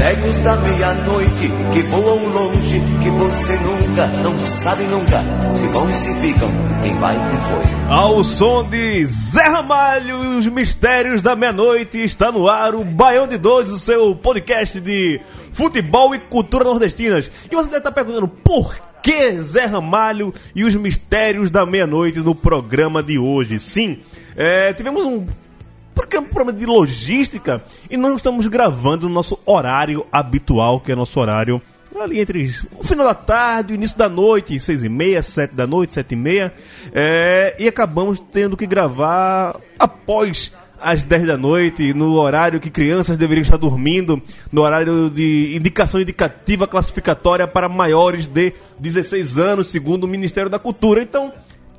Mistérios da meia-noite que voam longe, que você nunca, não sabe nunca, se vão e se ficam, quem vai quem foi. Ao som de Zé Ramalho e os mistérios da meia-noite está no ar o Baião de Dois, o seu podcast de futebol e cultura nordestinas. E você deve estar perguntando por que Zé Ramalho e os mistérios da meia-noite no programa de hoje? Sim, é, tivemos um porque é um problema de logística e nós estamos gravando no nosso horário habitual, que é nosso horário ali entre o final da tarde, o início da noite, seis e meia, sete da noite, sete e meia, é, e acabamos tendo que gravar após às 10 da noite, no horário que crianças deveriam estar dormindo, no horário de indicação indicativa classificatória para maiores de 16 anos, segundo o Ministério da Cultura. Então,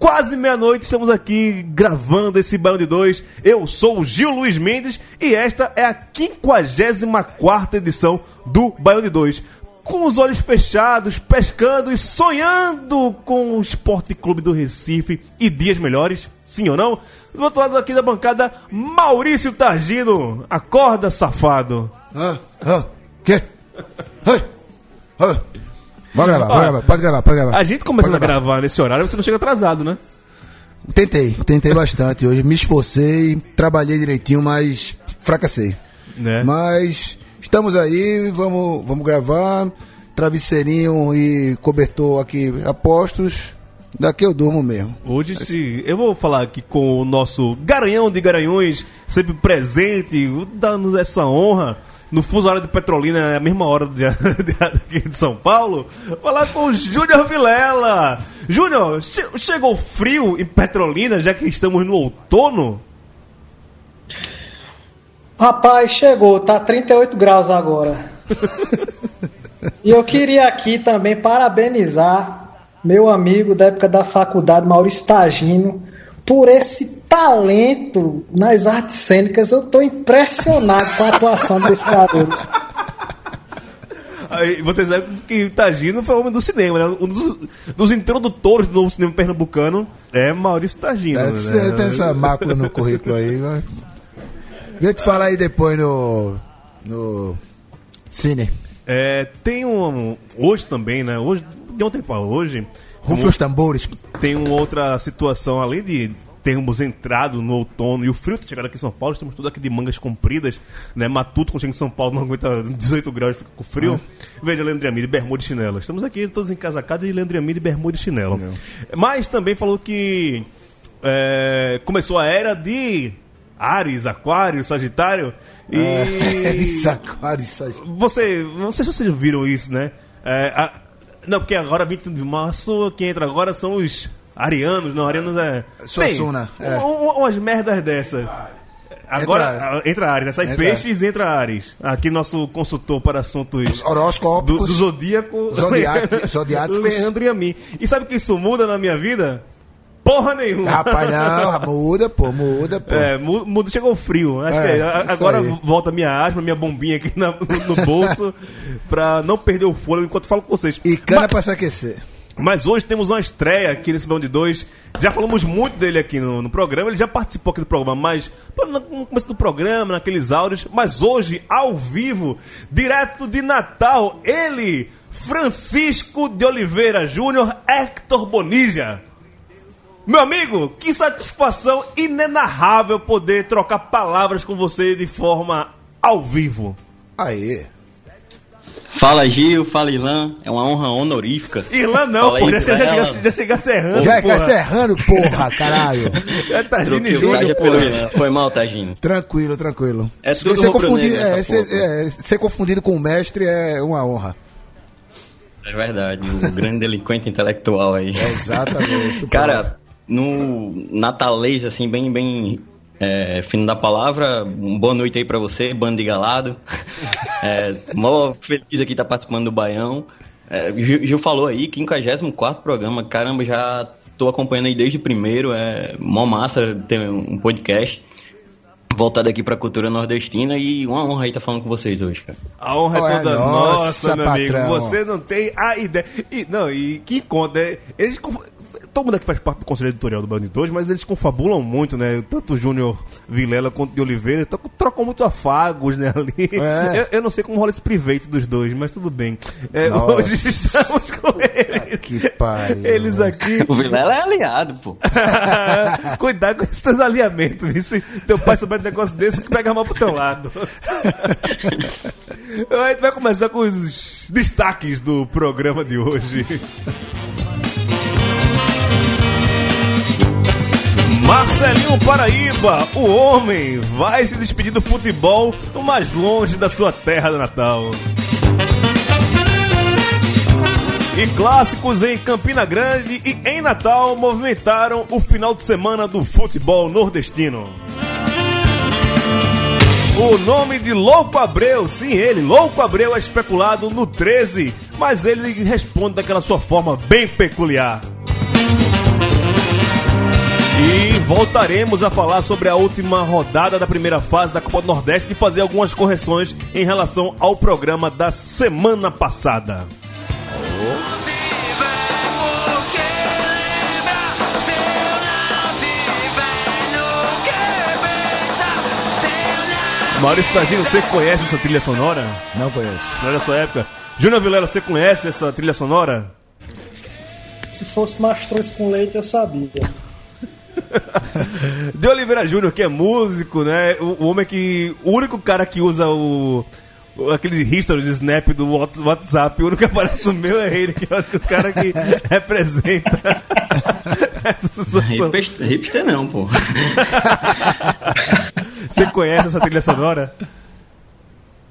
quase meia-noite, estamos aqui gravando esse Baião de Dois. Eu sou o Gil Luiz Mendes e esta é a 54 edição do Baião de Dois. Com os olhos fechados, pescando e sonhando com o Esporte Clube do Recife e dias melhores, sim ou não? Do outro lado aqui da bancada, Maurício Targino. Acorda, safado. Ah, ah, quê? Ai, ah. Pode gravar, pode gravar, pode gravar, pode gravar. A gente começando a gravar nesse horário, você não chega atrasado, né? Tentei, tentei bastante hoje, me esforcei, trabalhei direitinho, mas fracassei. Né? Mas estamos aí, vamos, vamos gravar. Travesseirinho e cobertor aqui apostos. Daqui eu durmo mesmo. Hoje, se, eu vou falar aqui com o nosso Garanhão de Garanhões, sempre presente, dando essa honra. No fuso horário de Petrolina, é a mesma hora de, de, de São Paulo. Falar com o Júnior Vilela. Júnior, che- chegou frio em Petrolina, já que estamos no outono? Rapaz, chegou, tá 38 graus agora. e eu queria aqui também parabenizar meu amigo da época da faculdade, Maurício Tagino, por esse talento nas artes cênicas. Eu tô impressionado com a atuação desse garoto. Aí, vocês sabem que Tagino foi o homem do cinema, né? Um dos, dos introdutores do novo cinema pernambucano é Maurício Tagino. É, né? tem essa mácula no currículo aí, mas... Vem te falar aí depois no. no. Cine. É, tem um. Hoje também, né? Hoje, de ontem para hoje, Rufem os tambores. tem uma outra situação, além de termos entrado no outono e o frio ter chegado aqui em São Paulo, estamos todos aqui de mangas compridas, né? Matuto, quando chega em São Paulo, não aguenta 18 graus, fica com frio. Veja, Leandro Amide, bermuda e chinelo. Estamos aqui todos encasacados e Leandro Amide, bermuda e chinelo. Mas também falou que é, começou a era de Ares, Aquário, Sagitário. E. Isso, aquário, isso aí. Você, não sei se vocês viram isso, né? É, a- não, porque agora 21 de março, quem entra agora são os arianos, não, arianos é. Suassuna, é. um- um- umas merdas dessas. Agora Entra- Ares, né? Sai entra- peixes, entra Ares. Aqui nosso consultor para assuntos Horóscopos. do, do zodíaco. Zodiac- zodiáticos. Leandro e a mim. E sabe que isso muda na minha vida? Porra nenhuma. Rapaz, não, muda, pô, muda, pô. É, mu- muda, chegou frio. Acho É, que é, agora aí. volta minha asma, minha bombinha aqui na- no bolso, pra não perder o fôlego enquanto falo com vocês. E cana mas, pra se aquecer. mas hoje temos uma estreia aqui nesse Bão de Dois. Já falamos muito dele aqui no, no programa, ele já participou aqui do programa, mas no começo do programa, naqueles áudios. Mas hoje, ao vivo, direto de Natal, ele, Francisco de Oliveira Júnior, Hector Bonija. Meu amigo, que satisfação inenarrável poder trocar palavras com você de forma ao vivo. Aí. Fala Gil, fala Ilan, é uma honra honorífica. Irlã não, pô, já, já, chega, já chega serrando, Já é porra. serrano, porra, caralho. É Tagine Troquei o Júnior, Taja porra. pelo Ilan. Foi mal, Tagino. Tranquilo, tranquilo. É tudo ser, rubro-negro confundido, é, ser, é, ser confundido com o mestre é uma honra. É verdade, o grande delinquente intelectual aí. Exatamente. Cara, no natalês, assim, bem, bem é, fino da palavra, um boa noite aí pra você, bando de galado. É, mó feliz aqui estar participando do Baião. É, Gil, Gil falou aí, 54 programa, caramba, já tô acompanhando aí desde o primeiro, é mó massa ter um podcast voltado aqui pra cultura nordestina e uma honra aí estar falando com vocês hoje, cara. A honra é toda nossa, nossa, meu amigo. patrão. Você não tem a ideia. E, não, e que conta. é, Eles. Todo mundo aqui faz parte do conselho editorial do Band 2, mas eles confabulam muito, né? Tanto o Júnior Vilela quanto o de Oliveira tro- trocam muito afagos, né? Ali. É. Eu, eu não sei como rola esse private dos dois, mas tudo bem. É, hoje estamos com eles. Que pariu. Eles aqui. O Vilela é aliado, pô. Cuidado com esses teus alinhamentos, viu? Se teu pai souber de negócio desse, que pega a mão pro teu lado. a gente vai começar com os destaques do programa de hoje. Marcelinho Paraíba, o homem, vai se despedir do futebol mais longe da sua terra natal. E clássicos em Campina Grande e em Natal movimentaram o final de semana do futebol nordestino. O nome de Louco Abreu, sim, ele, Louco Abreu, é especulado no 13, mas ele responde daquela sua forma bem peculiar. E voltaremos a falar sobre a última rodada da primeira fase da Copa do Nordeste e fazer algumas correções em relação ao programa da semana passada. Maurício Tagino, você conhece essa trilha sonora? Não conheço. Não é da sua época? Júnior Vilela, você conhece essa trilha sonora? Se fosse mastruz com leite, eu sabia. De Oliveira Júnior, que é músico, né? O, o homem que. O único cara que usa o. o- Aquele history de snap do Whats- WhatsApp, o único que aparece no meu é ele, que é o cara que representa. Hipster, hipster não, pô. Você conhece essa trilha sonora?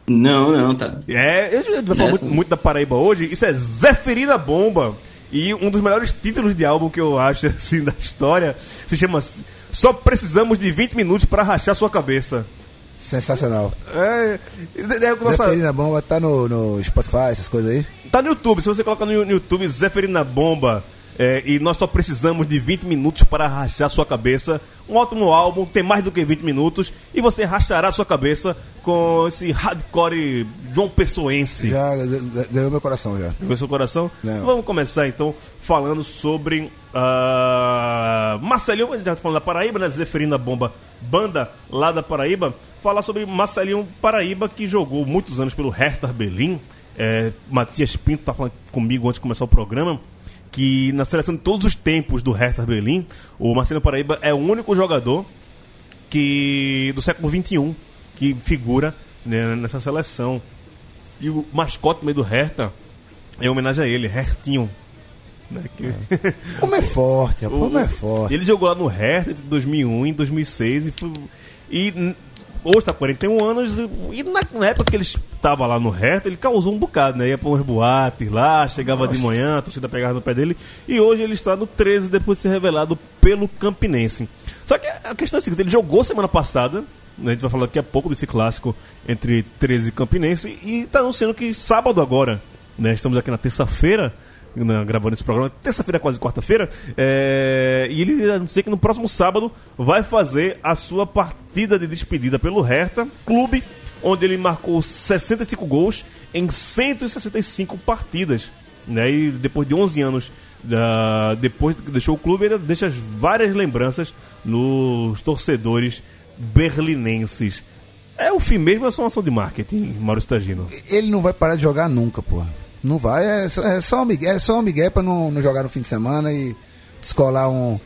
Não, não, tá. É, gente vai falar Essa- muito, muito da Paraíba hoje. Isso é Zeferina Bomba. E um dos melhores títulos de álbum que eu acho, assim, da história, se chama Só Precisamos de 20 Minutos para Rachar Sua Cabeça. Sensacional. É, é, é, nossa, Zeferina Bomba tá no, no Spotify, essas coisas aí. tá no YouTube, se você colocar no YouTube Zeferina Bomba é, e nós só precisamos de 20 minutos para rachar sua cabeça. Um ótimo álbum, tem mais do que 20 minutos e você rachará sua cabeça com esse hardcore João Pessoense. Já ga- ga- ganhou meu coração já. com seu coração. Não. Vamos começar então falando sobre ah, Marcelinho, a gente já tá falando da Paraíba, né? Zeferina Bomba, banda lá da Paraíba. Falar sobre Marcelinho Paraíba, que jogou muitos anos pelo Hertha Berlim. É, Matias Pinto tá falando comigo antes de começar o programa. Que na seleção de todos os tempos do Hertha Berlim, o Marcelinho Paraíba é o único jogador que do século XXI que figura né, nessa seleção. E o mascote meio do Hertha é em homenagem a ele, Hertinho. Né, que- Como é forte, rapaz, como é forte. Ele jogou lá no Hertha entre 2001 e 2006 e, foi, e hoje está 41 anos e na, na época que ele estava lá no Hertha ele causou um bocado, né? Ia para uns boates lá, chegava de manhã, a torcida pegava no pé dele e hoje ele está no 13 depois de ser revelado pelo Campinense. Só que a questão é a seguinte, ele jogou semana passada né, a gente vai falar daqui a pouco desse clássico entre 13 e Campinense e está anunciando que sábado agora, né, estamos aqui na terça-feira, gravando esse programa, terça-feira quase quarta-feira, é, e ele anuncia que no próximo sábado vai fazer a sua partida de despedida pelo Hertha, clube onde ele marcou 65 gols em 165 partidas. Né, e depois de 11 anos da- depois que deixou o clube, ainda deixa várias lembranças nos torcedores berlinenses. É o fim mesmo, é só uma ação de marketing, Maurício Tagino. Ele não vai parar de jogar nunca, porra. Não vai, é só, é só um migué, é só um migué pra não, não jogar no fim de semana e descolar um,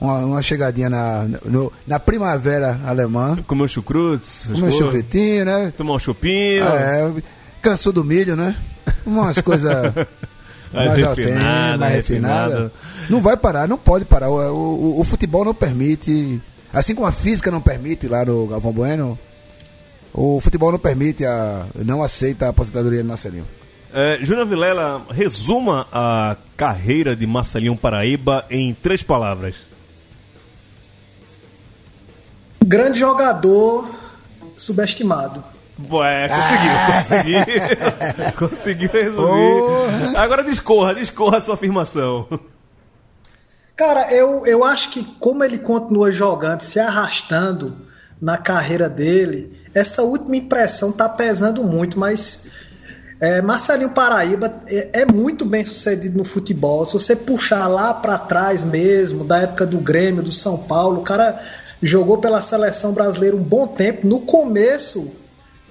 uma, uma chegadinha na, no- na primavera alemã. Comer um chucrutes, coisas. chocretinho, né? tomar um chupinho. É, cansou do milho, né? Umas coisas Mais mais refinada, mais refinada. Não vai parar, não pode parar. O, o- o futebol não permite, assim como a física não permite lá no Galvão Bueno, o futebol não permite, a, não aceita a aposentadoria de Marcelinho. É, Júnior Vilela, resuma a carreira de Marcelinho Paraíba em três palavras. Grande jogador subestimado. Ué, conseguiu, conseguiu. conseguiu resumir. Agora discorra, discorra a sua afirmação. Cara, eu, eu acho que como ele continua jogando, se arrastando na carreira dele, essa última impressão tá pesando muito, mas é, Marcelinho Paraíba é, é muito bem sucedido no futebol. Se você puxar lá para trás mesmo, da época do Grêmio, do São Paulo, o cara jogou pela seleção brasileira um bom tempo. No começo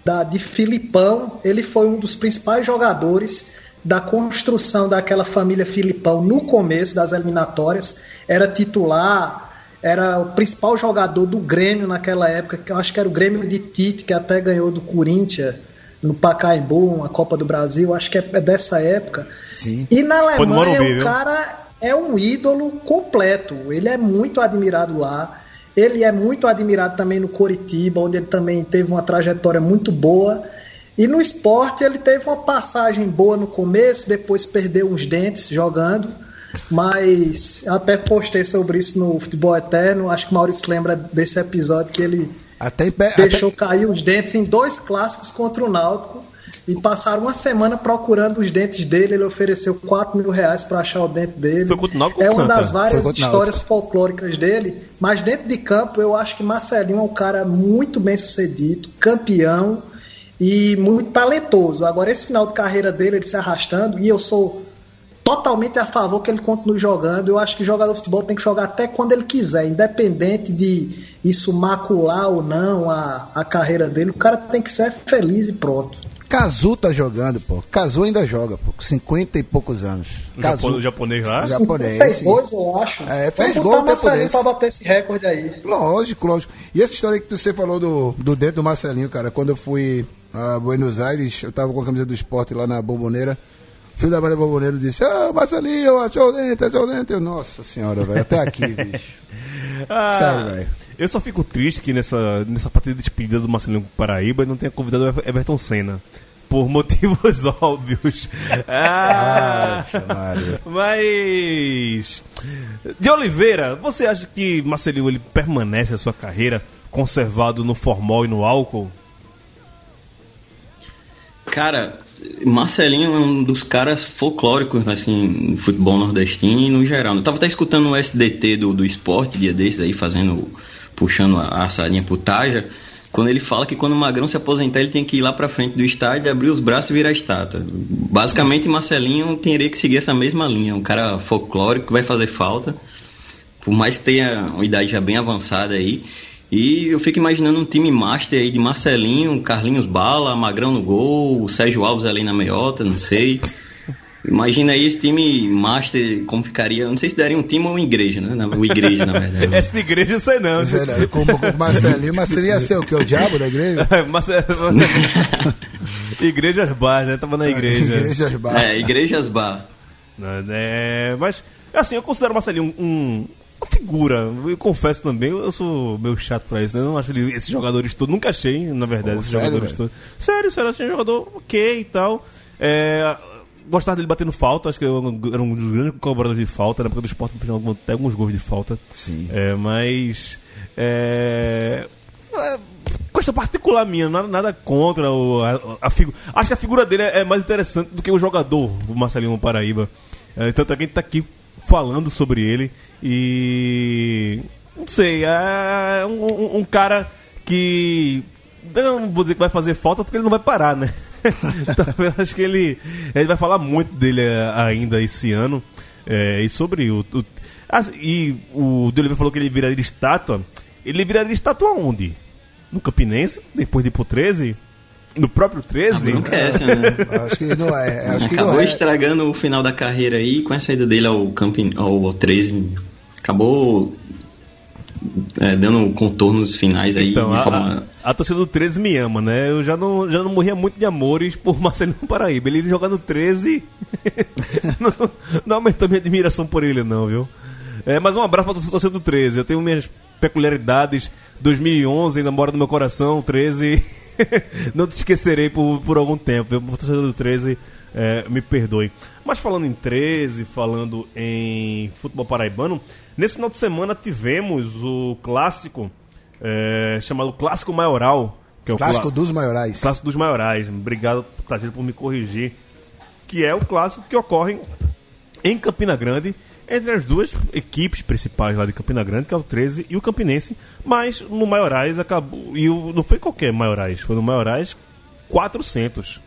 da, de Filipão, ele foi um dos principais jogadores da construção daquela família Filipão no começo das eliminatórias. Era titular, era o principal jogador do Grêmio naquela época, que eu acho que era o Grêmio de Tite, que até ganhou do Corinthians no Pacaembu, a Copa do Brasil, acho que é é dessa época. Sim. E na Alemanha Morumbi, o cara é um ídolo completo. Ele é muito admirado lá. Ele é muito admirado também no Coritiba, onde ele também teve uma trajetória muito boa. E no esporte ele teve uma passagem boa no começo, depois perdeu uns dentes jogando. Mas até postei sobre isso no Futebol Eterno. Acho que o Maurício lembra desse episódio que ele Até, em pé- deixou cair os dentes em dois clássicos contra o Náutico e passaram uma semana procurando os dentes dele. Ele ofereceu 4 mil reais para achar o dente dele. Foi contra o Náutico é uma das várias histórias folclóricas dele. Mas dentro de campo, eu acho que Marcelinho é um cara muito bem sucedido, campeão e muito talentoso. Agora, esse final de carreira dele, ele se arrastando, e eu sou totalmente a favor que ele continue jogando. Eu acho que jogador de futebol tem que jogar até quando ele quiser, independente de isso macular ou não a, a carreira dele. O cara tem que ser feliz e pronto. Cazu tá jogando, pô. Cazu ainda joga, pô. Com 50 e poucos anos. O o japonês lá? Japonês, 52, eu acho. É, fez Vamos gol botar um Marcelinho pra bater esse recorde aí. Lógico, lógico. E essa história que você falou do, do dedo do Marcelinho, cara, quando eu fui a Buenos Aires, eu tava com a camisa do esporte lá na Bomboneira. O filho da Maria Bomboneira disse: Ah, Marcelinho, achou o dente, achou o dente. Eu, Nossa senhora, velho, até aqui, bicho. Ah, Sério, velho. Eu só fico triste que nessa, nessa partida de despedida do Marcelinho Paraíba não tenha convidado o Ever- Everton Senna. Por motivos óbvios. Ah, mas. De Oliveira, você acha que Marcelinho ele permanece a sua carreira conservado no formol e no álcool? Cara, Marcelinho é um dos caras folclóricos, assim, no futebol nordestino e no geral. Eu tava até escutando o SDT do, do esporte, dia desses aí, fazendo, puxando a, a sardinha pro Taja, quando ele fala que quando o Magrão se aposentar, ele tem que ir lá pra frente do estádio, abrir os braços e virar estátua. Basicamente, Marcelinho teria que seguir essa mesma linha. Um cara folclórico que vai fazer falta, por mais que tenha uma idade já bem avançada aí. E eu fico imaginando um time master aí de Marcelinho, Carlinhos Bala, Magrão no gol, o Sérgio Alves ali na meiota, não sei. Imagina aí esse time master, como ficaria. Não sei se daria um time ou uma igreja, né? Uma igreja, na verdade. Essa igreja eu sei não. Sei lá, Como com o Marcelinho, Marcelinho ia ser o quê? O diabo da igreja? Igrejas bar, né? Tava na igreja. Igrejas Bar. É, igrejas bar. É, mas, assim, eu considero o Marcelinho um, um- uma figura. Eu confesso também, eu sou meio chato pra isso, né? Eu não acho ele, esses jogadores todos. Nunca achei, na verdade, Pô, esses sério, jogadores velho? todos. Sério, sério, achei um jogador ok e tal. É, gostava dele batendo falta, acho que eu era um dos grandes colaboradores de falta. Na época do esporte, fez até alguns gols de falta. Sim. É, mas. É, é, Coisa particular minha, nada, nada contra o, a, a figu- Acho que a figura dele é, é mais interessante do que o jogador, o Marcelinho Paraíba. É, tanto é que a gente tá aqui falando sobre ele e. Não sei, é um, um- cara que. Não vou dizer que vai fazer falta porque ele não vai parar, né? então eu acho que ele. Gente vai falar muito dele é, ainda esse ano. É, e sobre o. o e o De Oliveira falou que ele viraria estátua. Ele viraria estátua onde? No Campinense, depois de ir pro 13? No próprio 13? Nunca é essa, né? Acho que não é. Acho que Acabou não é. estragando o final da carreira aí com a saída dele ao, camping, ao 13. Acabou é, dando contornos finais aí Então, de a, forma. a, a torcida do 13 me ama, né? Eu já não, já não morria muito de amores por Marcelinho Paraíba. Ele jogar no 13 não, não aumentou minha admiração por ele, não, viu? É, mas um abraço pra torcida do 13. Eu tenho minhas peculiaridades. 2011 ainda mora no meu coração. 13. não te esquecerei por, por algum tempo. viu? Torcida do 13, é, me perdoe. Mas falando em 13, falando em futebol paraibano, nesse final de semana tivemos o clássico é, chamado Clássico Maioral. Que é o Clássico clá- dos maiorais. Clássico dos Maiorais. Obrigado, Tagino, por me corrigir. Que é o clássico que ocorre em Campina Grande, entre as duas equipes principais lá de Campina Grande, que é o 13 e o Campinense. Mas no Maiorais acabou. E não foi qualquer Maiorais, foi no Maiorais 400.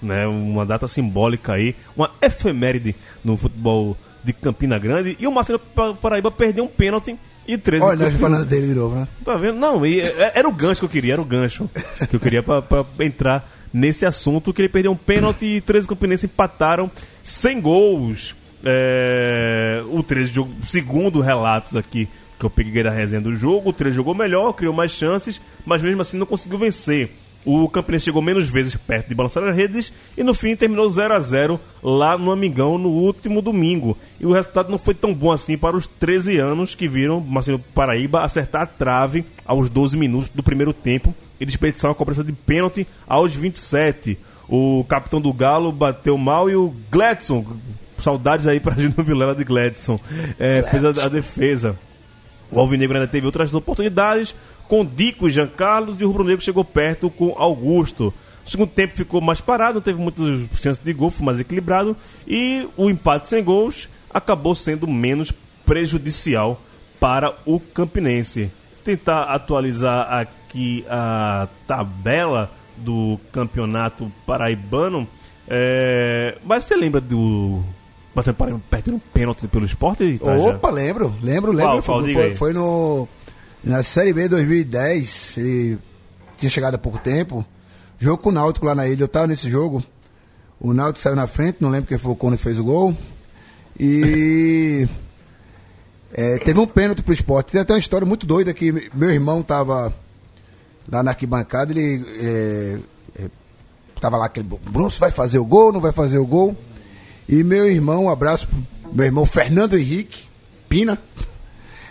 Né, uma data simbólica aí, uma efeméride no futebol de Campina Grande. E o Marcelo Pa- Paraíba perdeu um pênalti e 13 Olha, nós campeões. falando dele de novo, né? Tá vendo? Não, e, é- era o gancho que eu queria, era o gancho que eu queria pra, pra entrar nesse assunto, que ele perdeu um pênalti e 13 campinenses empataram sem gols. É, o 13 jogou, segundo relatos aqui que eu peguei da resenha do jogo, o 13 jogou melhor, criou mais chances, mas mesmo assim não conseguiu vencer. O Campinense chegou menos vezes perto de balançar as redes e no fim terminou 0 a 0 lá no Amigão no último domingo. E o resultado não foi tão bom assim para os 13 anos que viram Marcelo Paraíba acertar a trave aos 12 minutos do primeiro tempo e desperdiçar uma cobrança de pênalti aos 27. O capitão do Galo bateu mal e o Gladson, saudades aí para Gino Vilela de Gladson, é, fez a- a defesa. O Alvinegro ainda teve outras oportunidades com Dico e Jean Carlos e o Rubro Negro chegou perto com Augusto. O segundo tempo ficou mais parado, teve muitas chances de gol, foi mais equilibrado e o empate sem gols acabou sendo menos prejudicial para o Campinense. Tentar atualizar aqui a tabela do campeonato paraibano. É... Mas você lembra do. Mas você perdendo um pênalti pelo esporte? Itaja? Opa, lembro, lembro, lembro. Qual, qual? foi, foi, no. Na Série B 2010, ele tinha chegado há pouco tempo. Jogo com o Náutico lá na ilha, eu tava nesse jogo. O Náutico saiu na frente, não lembro quem foi o Cone que fez o gol. E. é, teve um pênalti pro esporte. Tem até uma história muito doida que meu irmão tava lá na arquibancada, ele. É, é, tava lá aquele. Bruno vai fazer o gol, não vai fazer o gol? E meu irmão, um abraço pro meu irmão Fernando Henrique, Pina.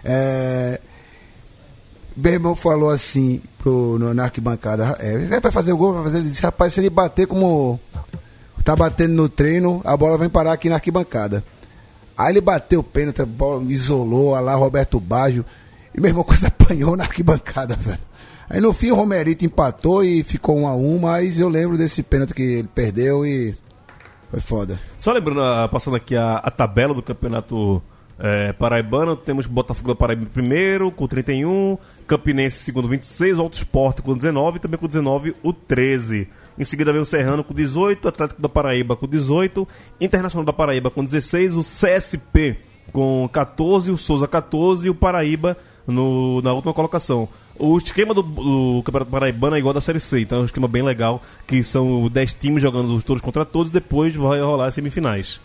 É, meu irmão falou assim pro, no, na arquibancada, é, vai fazer o gol, vai fazer. Ele disse, rapaz, se ele bater como tá batendo no treino, a bola vai parar aqui na arquibancada. Aí ele bateu o pênalti, a bola isolou, a lá Roberto Baggio, e meu irmão quase apanhou na arquibancada, velho. Aí no fim o Romerito empatou e ficou um a um, mas eu lembro desse pênalti que ele perdeu e foi foda. Só lembrando, ah, passando aqui a, a tabela do campeonato é, paraibano, temos Botafogo da Paraíba primeiro, com 31, Campinense segundo, 26, Alto Esporte com 19, e também com 19 o 13. Em seguida vem o Serrano com 18, Atlético da Paraíba com 18, Internacional da Paraíba com 16, o CSP com 14, o Souza 14 e o Paraíba no- na última colocação. O esquema do, do Campeonato Paraibano é igual da Série C, então é um esquema bem legal, que são 10 times jogando todos contra todos, e depois vai rolar as semifinais.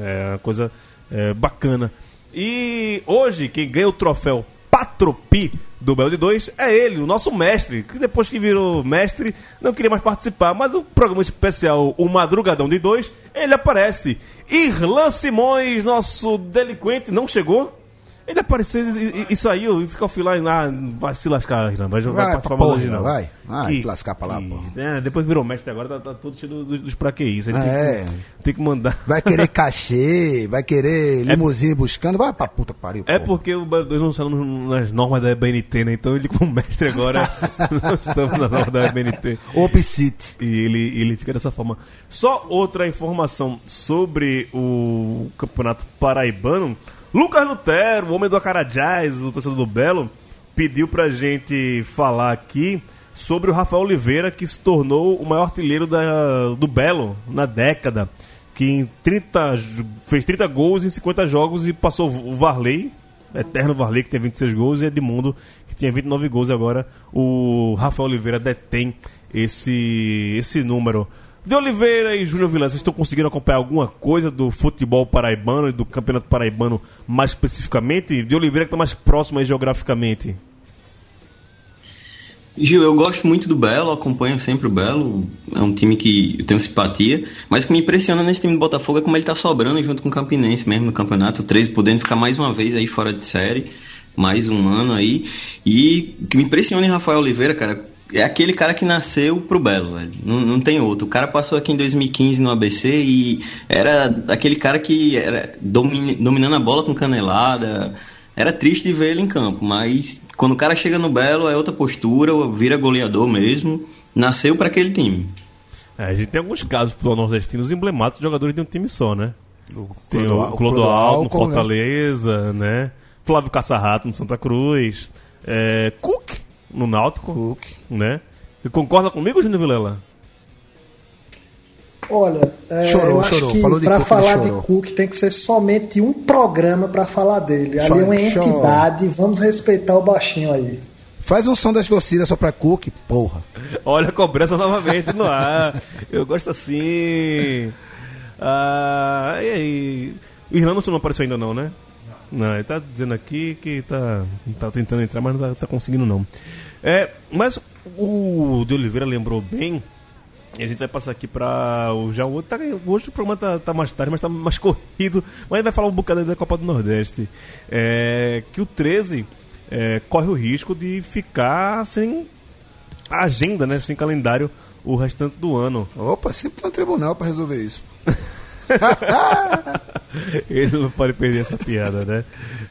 É uma coisa é, bacana. E hoje, quem ganha o troféu Patropi do Belo de 2 é ele, o nosso mestre, que depois que virou mestre, não queria mais participar, mas o programa especial, o Madrugadão de 2, ele aparece. Irlan Simões, nosso delinquente, não chegou? Ele apareceu e, e- e saiu e ficou offline lá, vai se lascar, vai jogar Vai participar pra porra, não. vai. Vai te lascar pra lá, que- porra. é, depois virou mestre agora, tá, tá todo cheio dos, dos praqueístas. Ele É. tem, que, tem que mandar. Vai querer cachê, vai querer limusine buscando, vai pra puta que pariu. É porra. porque o Belo 2 não saiu nas normas da BNT, né? Então ele, como mestre agora, não estamos na norma da BNT. Op City. E ele, ele fica dessa forma. Só outra informação sobre o Campeonato Paraibano. Lucas Lutero, o homem do Acarajás, o torcedor do Belo, pediu pra gente falar aqui sobre o Rafael Oliveira, que se tornou o maior artilheiro da, do Belo na década. Que em 30, jo- fez 30 gols em 50 jogos e passou o Varley, eterno Varley, que tem 26 gols, e Edmundo, que tinha 29 gols. Agora o Rafael Oliveira detém esse, esse número. De Oliveira e Júnior Vilã, vocês estão conseguindo acompanhar alguma coisa do futebol paraibano e do campeonato paraibano mais especificamente? De Oliveira que está mais próximo aí geograficamente. Gil, eu gosto muito do Belo, acompanho sempre o Belo. É um time que eu tenho simpatia. Mas o que me impressiona nesse time do Botafogo é como ele tá sobrando junto com o Campinense mesmo no campeonato. O 13 podendo ficar mais uma vez aí fora de série. Mais um ano aí. E o que me impressiona em Rafael Oliveira, cara, é aquele cara que nasceu pro Belo, velho. Não, não tem outro. O cara passou aqui em 2015 no ABC e era aquele cara que era dominando a bola com canelada. Era triste de ver ele em campo, mas quando o cara chega no Belo é outra postura, vira goleador mesmo. Nasceu para aquele time. É, a gente tem alguns casos pro nordestinos emblemáticos de jogadores de um time só, né? O tem o Clodoaldo no né? Fortaleza, né? né? Flávio Caçarrato no Santa Cruz. É, Cook no Náutico. Cook. Né? Você concorda comigo, Júnior Vilela? Olha, é, chorou, eu acho chorou. que para falar de Cook tem que ser somente um programa para falar dele. Ali é uma entidade, vamos respeitar o baixinho aí. Faz um som das torcidas só pra Cook, porra. Olha a cobrança novamente no ar. Eu gosto assim. Ah, e aí? O Irlanda não apareceu ainda não, né? Não, ele tá dizendo aqui que tá, tá tentando entrar, mas não tá, tá conseguindo não. É, mas o de Oliveira lembrou bem e a gente vai passar aqui para o já o tá, hoje o programa tá, tá, mais tarde, mas tá mais corrido, mas vai falar um bocado da Copa do Nordeste. É, que o 13 é, corre o risco de ficar sem agenda, né, sem calendário o restante do ano. Opa, sempre tem um tribunal para resolver isso. Ele não pode perder essa piada, né?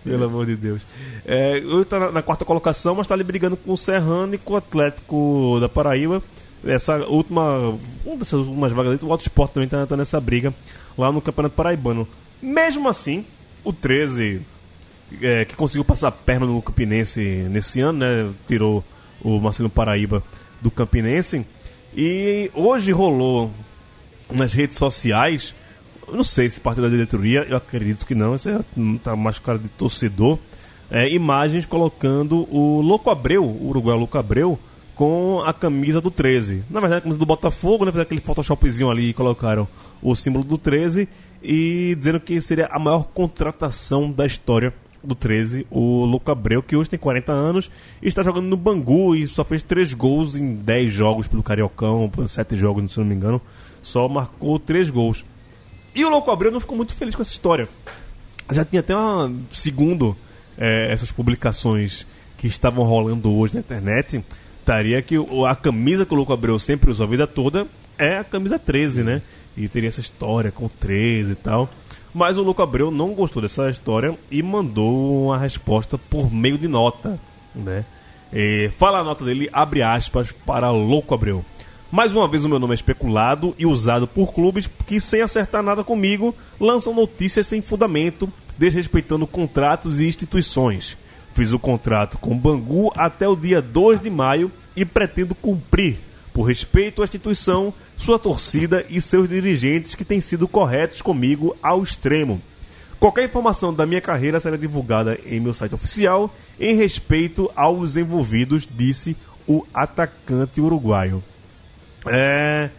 Pelo amor de Deus. É, ele na, na quarta colocação, mas tá ali brigando com o Serrano e com o Atlético da Paraíba essa última. Uma dessas últimas vagas o Auto Sport também está tá nessa briga lá no Campeonato Paraibano. Mesmo assim, o 13, é, que conseguiu passar a perna no Campinense nesse ano, né? Tirou o Marcelo Paraíba do Campinense. E hoje rolou nas redes sociais. Eu não sei se parte da diretoria, eu acredito que não, isso é, tá mais cara de torcedor. É, imagens colocando o Louco Abreu, o Uruguai Louco Abreu, com a camisa do 13. Na verdade, a camisa do Botafogo, né? Fizeram aquele photoshopzinho ali e colocaram o símbolo do 13 e dizendo que seria a maior contratação da história do 13, o Luca Abreu, que hoje tem 40 anos e está jogando no Bangu e só fez 3 gols em 10 jogos pelo Cariocão, 7 jogos, se não me engano, só marcou 3 gols. E o Louco Abreu não ficou muito feliz com essa história. Já tinha até uma, segundo é, essas publicações que estavam rolando hoje na internet, estaria que a camisa que o Louco Abreu sempre usou a vida toda é a camisa 13, né? E teria essa história com o 13 e tal. Mas o Louco Abreu não gostou dessa história e mandou uma resposta por meio de nota, né? E fala a nota dele, abre aspas, para Louco Abreu. Mais uma vez o meu nome é especulado e usado por clubes que, sem acertar nada comigo, lançam notícias sem fundamento, desrespeitando contratos e instituições. Fiz o contrato com o Bangu até o dia 2 de maio e pretendo cumprir, por respeito à instituição, sua torcida e seus dirigentes que têm sido corretos comigo ao extremo. Qualquer informação da minha carreira será divulgada em meu site oficial em respeito aos envolvidos, disse o atacante uruguaio. É...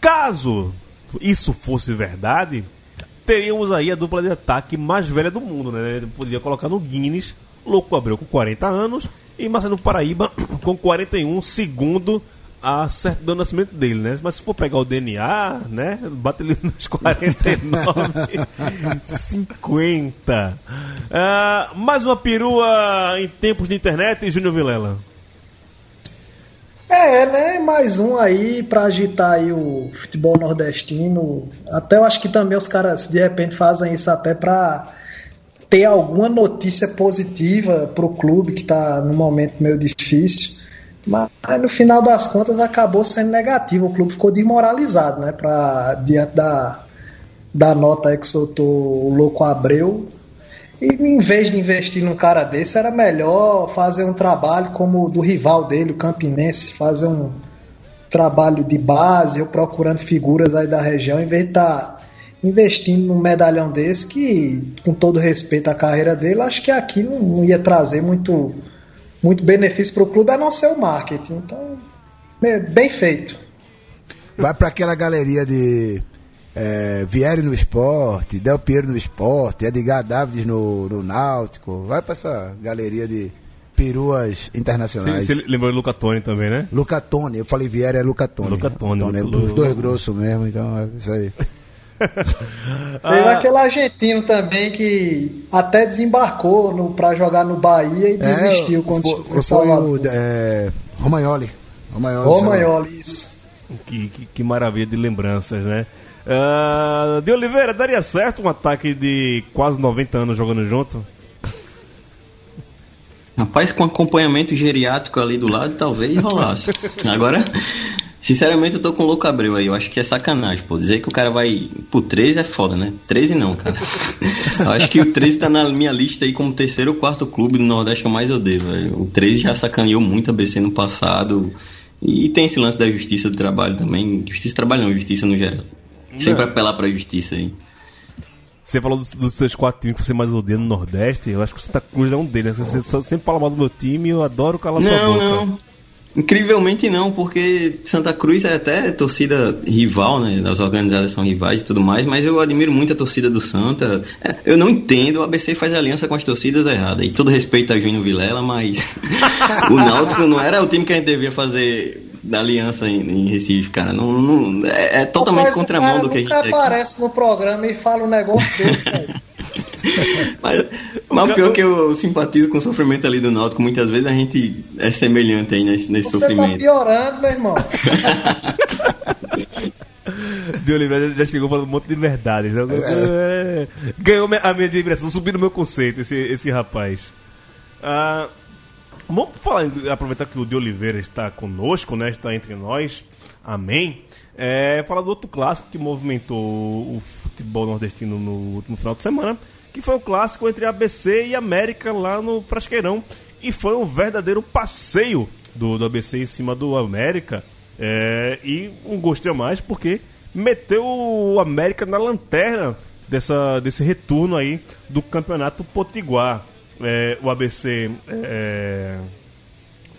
Caso isso fosse verdade, teríamos aí a dupla de ataque mais velha do mundo, né? Podia colocar no Guinness, Louco Abreu com 40 anos e Marcelo Paraíba com 41, segundo a certidão do nascimento dele, né? Mas se for pegar o DNA, né? Bate ele nos 49, 50. Uh, mais uma perua em tempos de internet, Júnior Vilela. É, né? Mais um aí para agitar aí o futebol nordestino. Até eu acho que também os caras de repente fazem isso até para ter alguma notícia positiva para o clube que está num momento meio difícil. Mas no final das contas acabou sendo negativo. O clube ficou desmoralizado, né? Pra, diante da, da nota que soltou o Louco Abreu. E em vez de investir num cara desse, era melhor fazer um trabalho como o do rival dele, o Campinense, fazer um trabalho de base, ou procurando figuras aí da região, em vez de estar tá investindo num medalhão desse, que, com todo respeito à carreira dele, acho que aqui não, não ia trazer muito, muito benefício para o clube, a não ser o marketing. Então, bem feito. vai pra aquela galeria de é, Vieri no esporte, Del Piero no esporte, Edgar Davids no, no Náutico. Vai pra essa galeria de peruas internacionais. Você lembrou de Luca Toni também, né? Luca Toni, eu falei Vieri é Luca Toni. Luca Toni, Toni, é Luca- dos dois grossos mesmo, então é isso aí. Teve aquele argentino também que até desembarcou no, pra jogar no Bahia e desistiu quando foi, foi Salvador. o é, Romagnoli. Romagnoli. Maioli, isso. Que, que, que maravilha de lembranças, né? Ah, de Oliveira, daria certo um ataque de quase 90 anos jogando junto? Rapaz, com acompanhamento geriátrico ali do lado, talvez rolasse. Agora, sinceramente, eu tô com o Louco Abreu aí. Eu acho que é sacanagem, pô. Dizer que o cara vai. Pô, 13 é foda, né? 13 não, cara. Eu acho que o 13 tá na minha lista aí como terceiro ou quarto clube do Nordeste que eu mais odeio, velho. O 13 já sacaneou muito a BC no passado. E tem esse lance da justiça do trabalho também. Justiça do trabalho não, justiça no geral. Sempre apelar pra justiça aí. Você falou dos, dos seus quatro times que você mais odeia no Nordeste. Eu acho que o Santa Cruz é um deles. né? Você, só- sempre fala mal do meu time e eu adoro calar sua Não, boca. não. Incrivelmente não, porque Santa Cruz é até torcida rival, né? As organizadas são rivais e tudo mais, mas eu admiro muito a torcida do Santa. É, eu não entendo, o ABC faz aliança com as torcidas erradas. E todo respeito a Júnior Vilela, mas o Náutico não era o time que a gente devia fazer da aliança em, em Recife, cara. Não, não- é, é totalmente o contramão cara do que a gente nunca aparece no programa e fala um negócio desse, velho. Mas, mas o pior é que eu simpatizo com o sofrimento ali do Náutico. Muitas vezes a gente é semelhante aí nesse, nesse Você tá sofrimento. piorando, meu irmão. De Oliveira já chegou falando um monte de verdade. Já, É. Ganhou me- a minha direção, subiu no meu conceito esse, esse rapaz. Ah, vamos falar, aproveitar que o de Oliveira está conosco, né? Está entre nós. Amém. É, falar do outro clássico que movimentou o futebol nordestino no último final de semana, que foi o clássico entre ABC e América lá no Frasqueirão. E foi um verdadeiro passeio do, do ABC em cima do América. É, e um gostei a mais porque meteu o América na lanterna dessa, desse retorno aí do Campeonato Potiguar. É, o ABC é,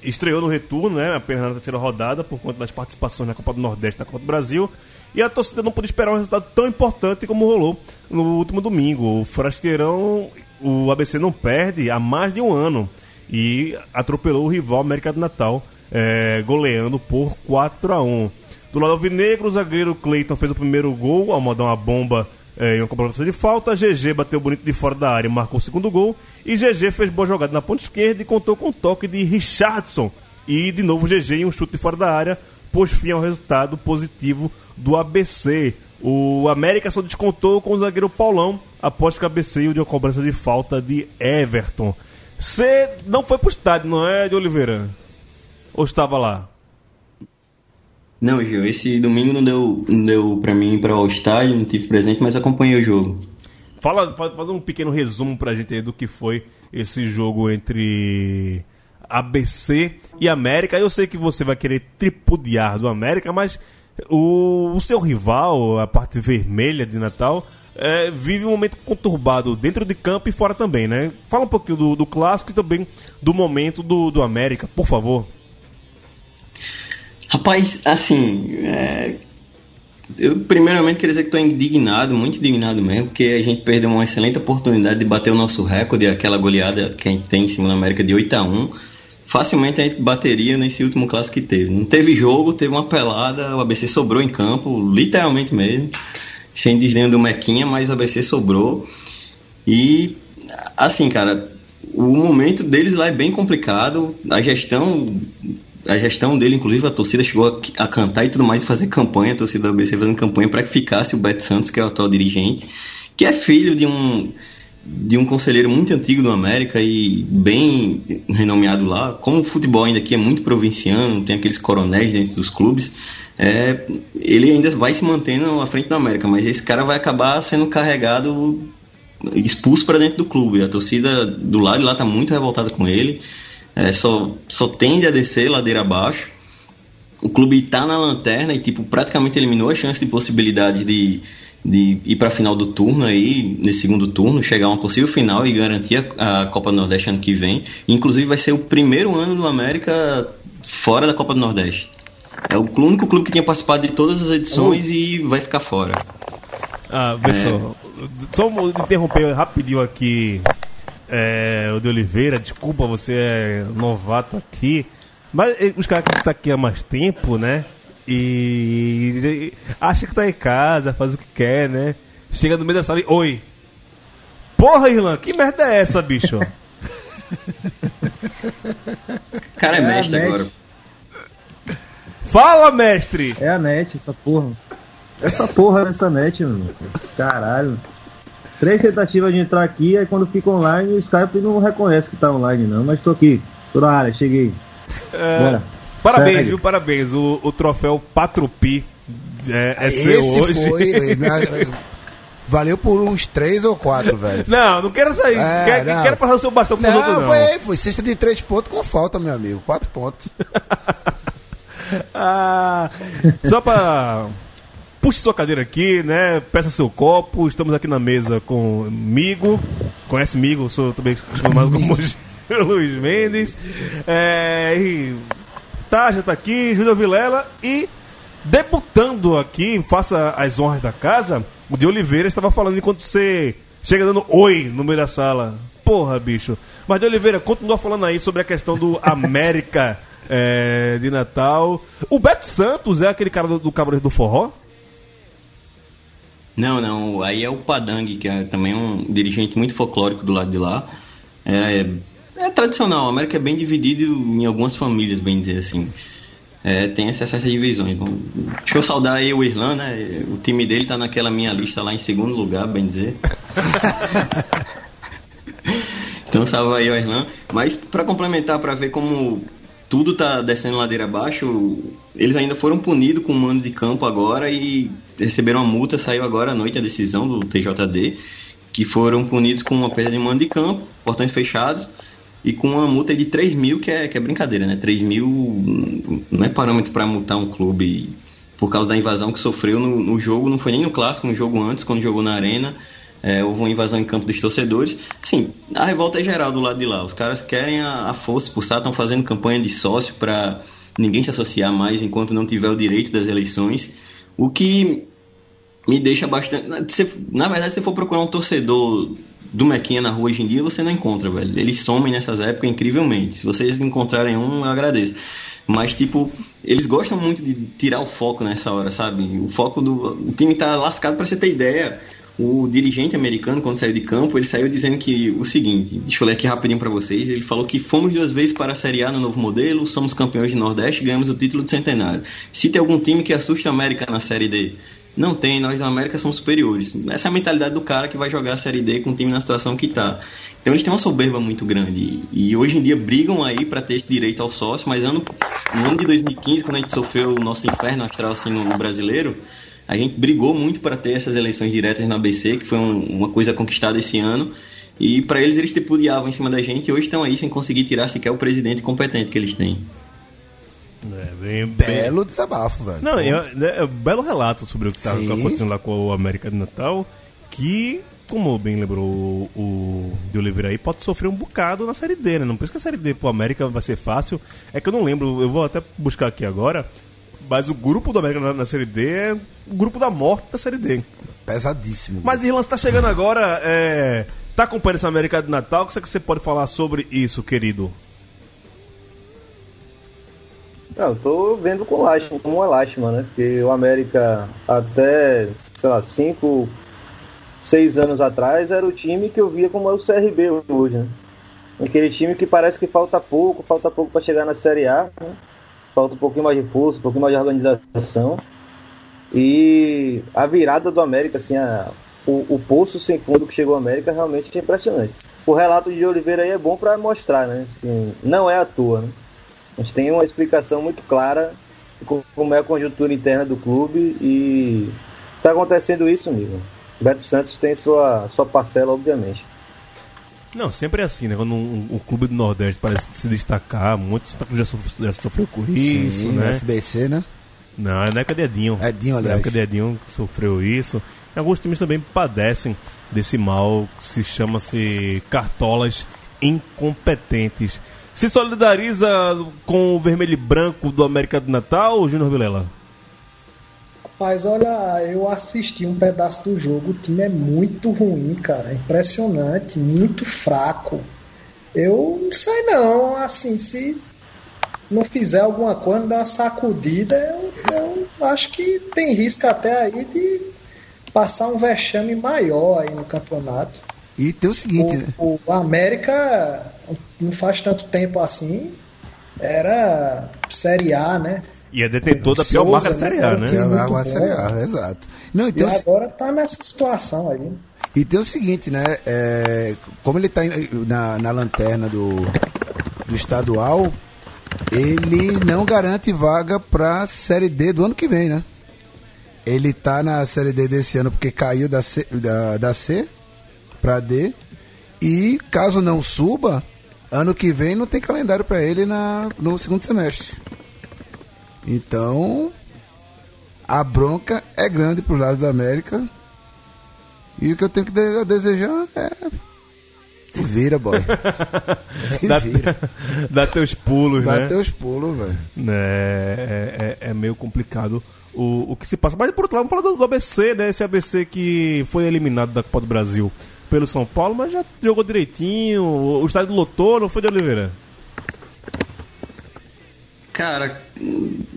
estreou no retorno, né? Apenas na terceira rodada, por conta das participações na Copa do Nordeste e na Copa do Brasil. E a torcida não pôde esperar um resultado tão importante como rolou no último domingo. O Frasqueirão, o ABC não perde há mais de um ano. E atropelou o rival América do Natal, é, goleando por 4 a 1 Do lado alvinegro, o zagueiro Cleiton fez o primeiro gol ao mandar uma bomba é, em uma cobrança de falta. GG bateu bonito de fora da área marcou o segundo gol. E GG fez boa jogada na ponta esquerda e contou com o toque de Richardson. E de novo GG em um chute de fora da área, pôs fim ao resultado positivo do ABC. O América só descontou com o zagueiro Paulão após que o ABC de uma cobrança de falta de Everton. Você não foi pro estádio, não é, de Oliveira? Ou estava lá? Não, Gil, esse domingo não deu, não deu pra mim ir para o estádio, não tive presente, mas acompanhei o jogo. Fala, fa- faz um pequeno resumo pra gente aí do que foi esse jogo entre ABC e América. Eu sei que você vai querer tripudiar do América, mas o, o seu rival, a parte vermelha de Natal, é, vive um momento conturbado dentro de campo e fora também, né? Fala um pouquinho do, do clássico e também do momento do, do América, por favor. Rapaz, assim, é, eu primeiramente queria dizer que estou indignado, muito indignado mesmo, porque a gente perdeu uma excelente oportunidade de bater o nosso recorde, aquela goleada que a gente tem em cima da América de 8 a 1 Facilmente a gente bateria nesse último clássico que teve. Não teve jogo, teve uma pelada, o ABC sobrou em campo, literalmente mesmo, sem desdenho do Mequinha, mas o ABC sobrou. E, assim, cara, o momento deles lá é bem complicado, a gestão a gestão dele, inclusive a torcida chegou a, a cantar e tudo mais, fazer campanha, a torcida do ABC fazendo campanha para que ficasse o Beto Santos, que é o atual dirigente, que é filho de um de um conselheiro muito antigo do América e bem renomeado lá. Como o futebol ainda aqui é muito provinciano, tem aqueles coronéis dentro dos clubes, é, ele ainda vai se mantendo à frente do América, mas esse cara vai acabar sendo carregado, expulso para dentro do clube. A torcida do lado de lá está muito revoltada com ele é, só, só tende a descer ladeira abaixo. O clube está na lanterna e tipo praticamente eliminou a chance de possibilidade de, de ir para a final do turno aí, nesse segundo turno, chegar a uma possível final e garantir a, a Copa do Nordeste ano que vem. Inclusive vai ser o primeiro ano do América fora da Copa do Nordeste. É o único clube que tinha participado de todas as edições e vai ficar fora. Ah, pessoal, só vou interromper rapidinho aqui é, o de Oliveira, desculpa, você é novato aqui, mas eh, os caras que estão aqui há mais tempo, né? E, e acha que tá em casa, faz o que quer, né? Chega no meio da sala e. Oi! Porra, Irlan, que merda é essa, bicho? O cara é, É, mestre agora. Fala, mestre! É a net, essa porra. Essa porra dessa net, mano. Caralho. Três tentativas de entrar aqui, aí quando fica online, o Skype não reconhece que tá online, não. Mas tô aqui. Tô na área, cheguei. Bora. Parabéns, Segue. viu? Parabéns. O, o troféu Patropi é, é Esse seu hoje. foi. Valeu por uns três ou quatro, velho. Não, não quero sair. É, quero, não. quero passar o seu bastão pros outros, Não, não. foi, foi cesta de três pontos com falta, meu amigo. Quatro pontos. Ah, só pra. Puxe sua cadeira aqui, né? Peça seu copo. Estamos aqui na mesa com Migo. Conhece Migo? Sou também chamado como Luiz Mendes. É, e Taja tá aqui, Júlio Vilela e debutando aqui, faça as honras da casa. O de Oliveira estava falando enquanto você chega dando oi no meio da sala. Porra, bicho. Mas de Oliveira, continua falando aí sobre a questão do América é, de Natal. O Beto Santos é aquele cara do, do Cavaleiro do Forró? Não, não, aí é o Padang, que é também um dirigente muito folclórico do lado de lá. É, é tradicional, a América é bem dividido em algumas famílias, bem dizer assim. É, tem essas, essas divisões. Bom, deixa eu saudar aí o Irlan, né? O time dele tá naquela minha lista lá em segundo lugar, bem dizer. então salve aí o Irlan. Mas para complementar, para ver como tudo tá descendo ladeira abaixo, eles ainda foram punidos com um mando de campo agora e receberam uma multa, saiu agora à noite a decisão do TJD, que foram punidos com uma perda de mando de campo, portões fechados, e com uma multa de 3 mil, que é, que é brincadeira, né? 3 mil não é parâmetro para multar um clube por causa da invasão que sofreu no, no jogo, não foi nem no clássico, no jogo antes, quando jogou na arena. É, houve uma invasão em campo dos torcedores. Sim, a revolta é geral do lado de lá. Os caras querem a, a força expulsar, estão fazendo campanha de sócio para ninguém se associar mais enquanto não tiver o direito das eleições. O que me deixa bastante. Na verdade, se for procurar um torcedor do Mequinha na rua hoje em dia, você não encontra, velho. Eles somem nessas épocas incrivelmente. Se vocês encontrarem um, eu agradeço. Mas, tipo, eles gostam muito de tirar o foco nessa hora, sabe? O foco do. O time tá lascado, pra você ter ideia. O dirigente americano, quando saiu de campo, ele saiu dizendo que o seguinte: deixa eu ler aqui rapidinho pra vocês. Ele falou que fomos duas vezes para a Série A no novo modelo, somos campeões de Nordeste e ganhamos o título de centenário. Se tem algum time que assusta a América na Série D, não tem, nós da América somos superiores. Essa é a mentalidade do cara que vai jogar a Série D com o time na situação que tá. Então eles têm uma soberba muito grande. E hoje em dia brigam aí para ter esse direito ao sócio, mas ano, no ano de 2015, quando a gente sofreu o nosso inferno astral assim, no brasileiro, a gente brigou muito para ter essas eleições diretas na ABC, que foi um- uma coisa conquistada esse ano. E para eles, eles tripudiavam em cima da gente e hoje estão aí sem conseguir tirar sequer o presidente competente que eles têm. É, bem, bem... Belo desabafo, velho. Não, é, é um belo relato sobre o que está acontecendo lá com o América de Natal, que, como bem lembrou o, o de Oliveira aí, pode sofrer um bocado na Série D, né? Não pensa que a Série D pro América vai ser fácil. É que eu não lembro, eu vou até buscar aqui agora, mas o grupo do América na, na Série D é o grupo da morte da Série D. Pesadíssimo. Mas Irlan, você tá chegando agora, é, tá acompanhando essa América de Natal, o que você pode falar sobre isso, querido? Não, eu tô vendo com lástima, como uma lástima, né? Porque o América até, sei lá, 5, 6 anos atrás era o time que eu via como é o CRB hoje, né? Aquele time que parece que falta pouco, falta pouco para chegar na Série A, né? Falta um pouquinho mais de força, um pouquinho mais de organização. E a virada do América, assim, a- o, o poço sem fundo que chegou ao América realmente é impressionante. O relato de Oliveira aí é bom para mostrar, né? Assim, não é à toa, né? A gente tem uma explicação muito clara de co- como é a conjuntura interna do clube e está acontecendo isso, amigo. Beto Santos tem sua, sua parcela, obviamente. Não, sempre é assim, né? Quando um, um clube do Nordeste parece se destacar, muitos já, sof- já sofreu com isso, Sim, né? FBC, né? Não, é na época de Edinho. Edinho, aliás. Na época de Edinho que sofreu isso. E alguns times também padecem desse mal que se chama-se cartolas incompetentes. Se solidariza com o vermelho e branco do América do Natal, Júnior Vilela? Rapaz, olha, eu assisti um pedaço do jogo. O time é muito ruim, cara. Impressionante, muito fraco. Eu não sei não, assim, se não fizer alguma coisa, dar uma sacudida, eu, eu acho que tem risco até aí de passar um vexame maior aí no campeonato. E tem o seguinte, o, né? O América, não faz tanto tempo assim, era Série A, né? E é detentor da pior marca da Série A, né? né? É muito a bom. Série A, exato. Não, e E agora tá nessa situação aí. e tem o seguinte, né? É, como ele tá na, na lanterna do, do estadual, ele não garante vaga pra Série D do ano que vem, né? Ele tá na Série D desse ano porque caiu da C, da, da C pra D. E caso não suba, ano que vem não tem calendário pra ele na, no segundo semestre. Então, a bronca é grande pro lado da América. E o que eu tenho que de- desejar é. Te vira, boy. Te Dá, vira. dá teus pulos, Dá né? teus pulos, velho. É, é, é meio complicado o, o que se passa. Mas por outro lado, vamos falar do, ABC, né? Esse ABC que foi eliminado da Copa do Brasil pelo São Paulo, mas já jogou direitinho. O, o estádio lotou, não foi de Oliveira? Cara,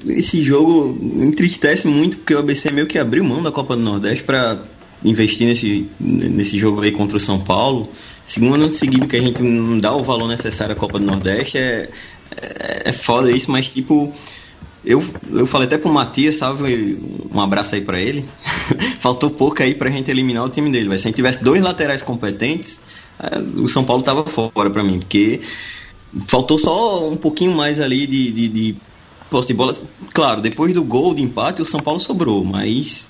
esse jogo me entristece muito porque o ABC meio que abriu mão da Copa do Nordeste pra investir nesse, nesse jogo aí contra o São Paulo. Segundo ano seguido que a gente não dá o valor necessário à Copa do Nordeste, é, é, é foda isso, mas tipo, eu, eu falei até pro Matias, salve, um abraço aí pra ele. Faltou pouco aí pra gente eliminar o time dele. Mas se a gente tivesse dois laterais competentes, eh, o São Paulo tava fora pra mim, porque faltou só um pouquinho mais ali de, de, de posse de bola. Claro, depois do gol de empate, o São Paulo sobrou, mas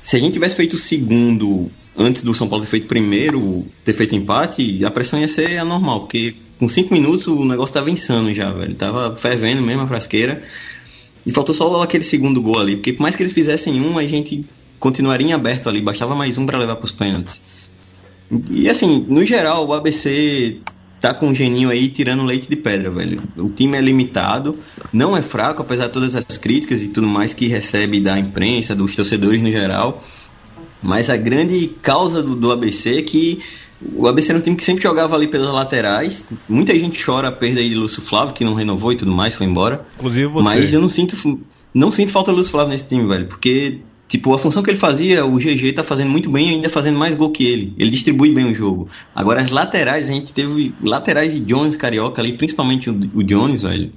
se a gente tivesse feito o segundo antes do São Paulo ter feito primeiro, ter feito empate, a pressão ia ser anormal, porque com cinco minutos o negócio tava insano já, velho. Tava fervendo mesmo a frasqueira. E faltou só aquele segundo gol ali, porque por mais que eles fizessem um, a gente continuaria em aberto ali, bastava mais um para levar para os pênaltis. E assim, no geral, o ABC tá com um geninho aí tirando leite de pedra, velho. O time é limitado, não é fraco, apesar de todas as críticas e tudo mais que recebe da imprensa, dos torcedores no geral. Mas a grande causa do, do ABC é que o ABC era um time que sempre jogava ali pelas laterais. Muita gente chora a perda aí de Lúcio Flávio, que não renovou e tudo mais, foi embora. Inclusive você. Mas eu não sinto, não sinto falta do Lúcio Flávio nesse time, velho. Porque, tipo, a função que ele fazia, o GG tá fazendo muito bem e ainda fazendo mais gol que ele. Ele distribui bem o jogo. Agora, as laterais, a gente teve laterais de Jones Carioca ali, principalmente o, o Jones, velho.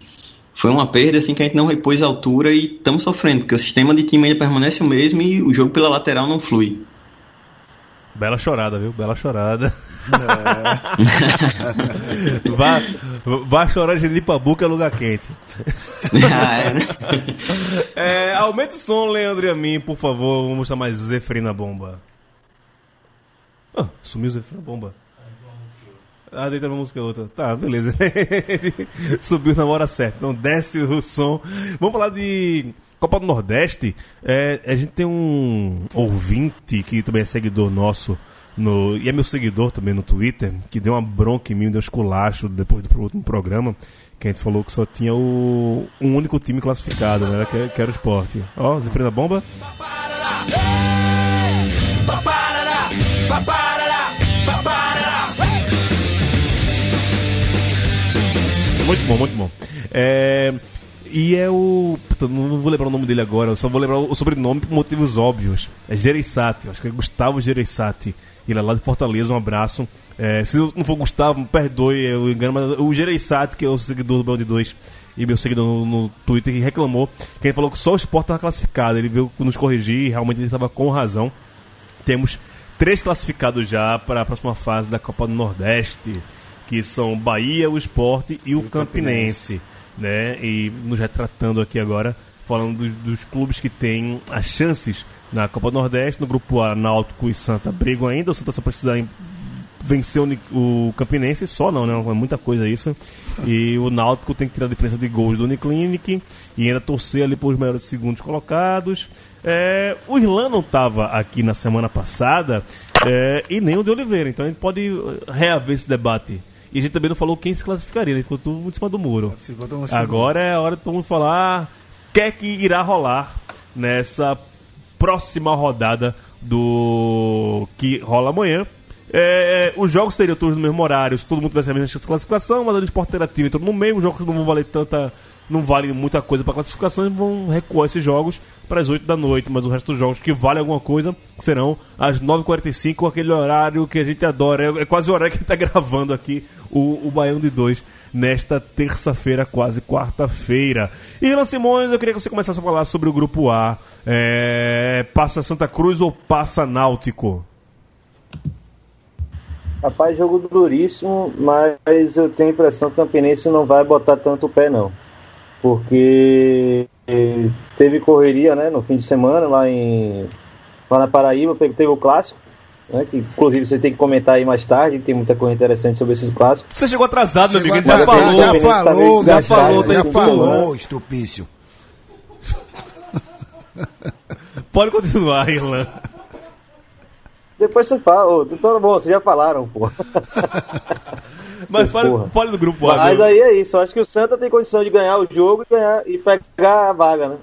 Foi uma perda assim que a gente não repôs a altura e estamos sofrendo, porque o sistema de time ainda permanece o mesmo e o jogo pela lateral não flui. Bela chorada, viu? Bela chorada. vá, vá chorar de Lipabuca é lugar quente. é? É, aumenta o som, Leandro e a mim, por favor. Vamos mostrar mais Zefri na bomba. Ah, sumiu o Zefri na bomba. Ah, deita uma música outra. Tá, beleza. Subiu na hora certa. Então desce o som. Vamos falar de Copa do Nordeste. É, a gente tem um ouvinte que também é seguidor nosso. No, e é meu seguidor também no Twitter, que deu uma bronca em mim, deu um esculacho depois do último programa, que a gente falou que só tinha o, um único time classificado, né? Que, que era o esporte. Ó, Zefri na bomba. Muito bom, muito bom. É, e é o. Puta, não vou lembrar o nome dele agora, eu só vou lembrar o sobrenome por motivos óbvios. É Gereissati, acho que é Gustavo Gereissati. Ele é lá de Fortaleza, um abraço. É, se não for Gustavo, me perdoe o engano, mas o Gereissati, que é o seguidor do Band 2 e meu seguidor no, no Twitter, que reclamou que ele falou que só o Sport estava classificado. Ele veio nos corrigir e realmente ele estava com razão. Temos três classificados já para a próxima fase da Copa do Nordeste, que são Bahia, o Esporte e o, Campinense, né? E nos retratando aqui agora, falando dos, dos clubes que têm as chances na Copa do Nordeste. No grupo A, Náutico e Santa brigam ainda. O Santa só precisa vencer o, o Campinense, só não, né? É muita coisa isso. E o Náutico tem que tirar a diferença de gols do Uniclinic e ainda torcer ali por os melhores segundos colocados. É, o Irlan não estava aqui na semana passada é, e nem o de Oliveira, então a gente pode eh, reaver esse debate. E a gente também não falou quem se classificaria, né? Ficou tudo em cima do muro. Ficou todo mundo assim. Agora é a hora de todo mundo falar o que é que irá rolar nessa próxima rodada do que rola amanhã. É, os jogos teriam todos no mesmo horário, se todo mundo tivesse a mesma classificação, mas a do esporte interativo entrou no meio, os jogos não vão valer tanta. Não valem muita coisa para classificação e vão recuar esses jogos para as 8 da noite, mas o resto dos jogos que valem alguma coisa serão às 9h45, aquele horário que a gente adora. É, é quase o horário que a gente está gravando aqui o, o Baião de 2 nesta terça-feira, quase quarta-feira. E Simões, eu queria que você começasse a falar sobre o grupo A. É, passa Santa Cruz ou passa Náutico? Rapaz, jogo duríssimo, mas eu tenho a impressão que o Campinense não vai botar tanto o pé, não. Porque eh, teve correria né, no fim de semana lá, em, lá na Paraíba, teve o clássico. Né, que inclusive você tem que comentar aí mais tarde, tem muita coisa interessante sobre esses clássicos. Você chegou atrasado, meu amigo, já falou. Já falou, Já falou, já falou, estupício. Pode continuar, Irlan. Depois você fala, ô, então, bom, vocês já falaram, pô. Mas porra. fale do grupo A. Mas aí é isso, eu acho que o Santa tem condição de ganhar o jogo e, ganhar, e pegar a vaga, né?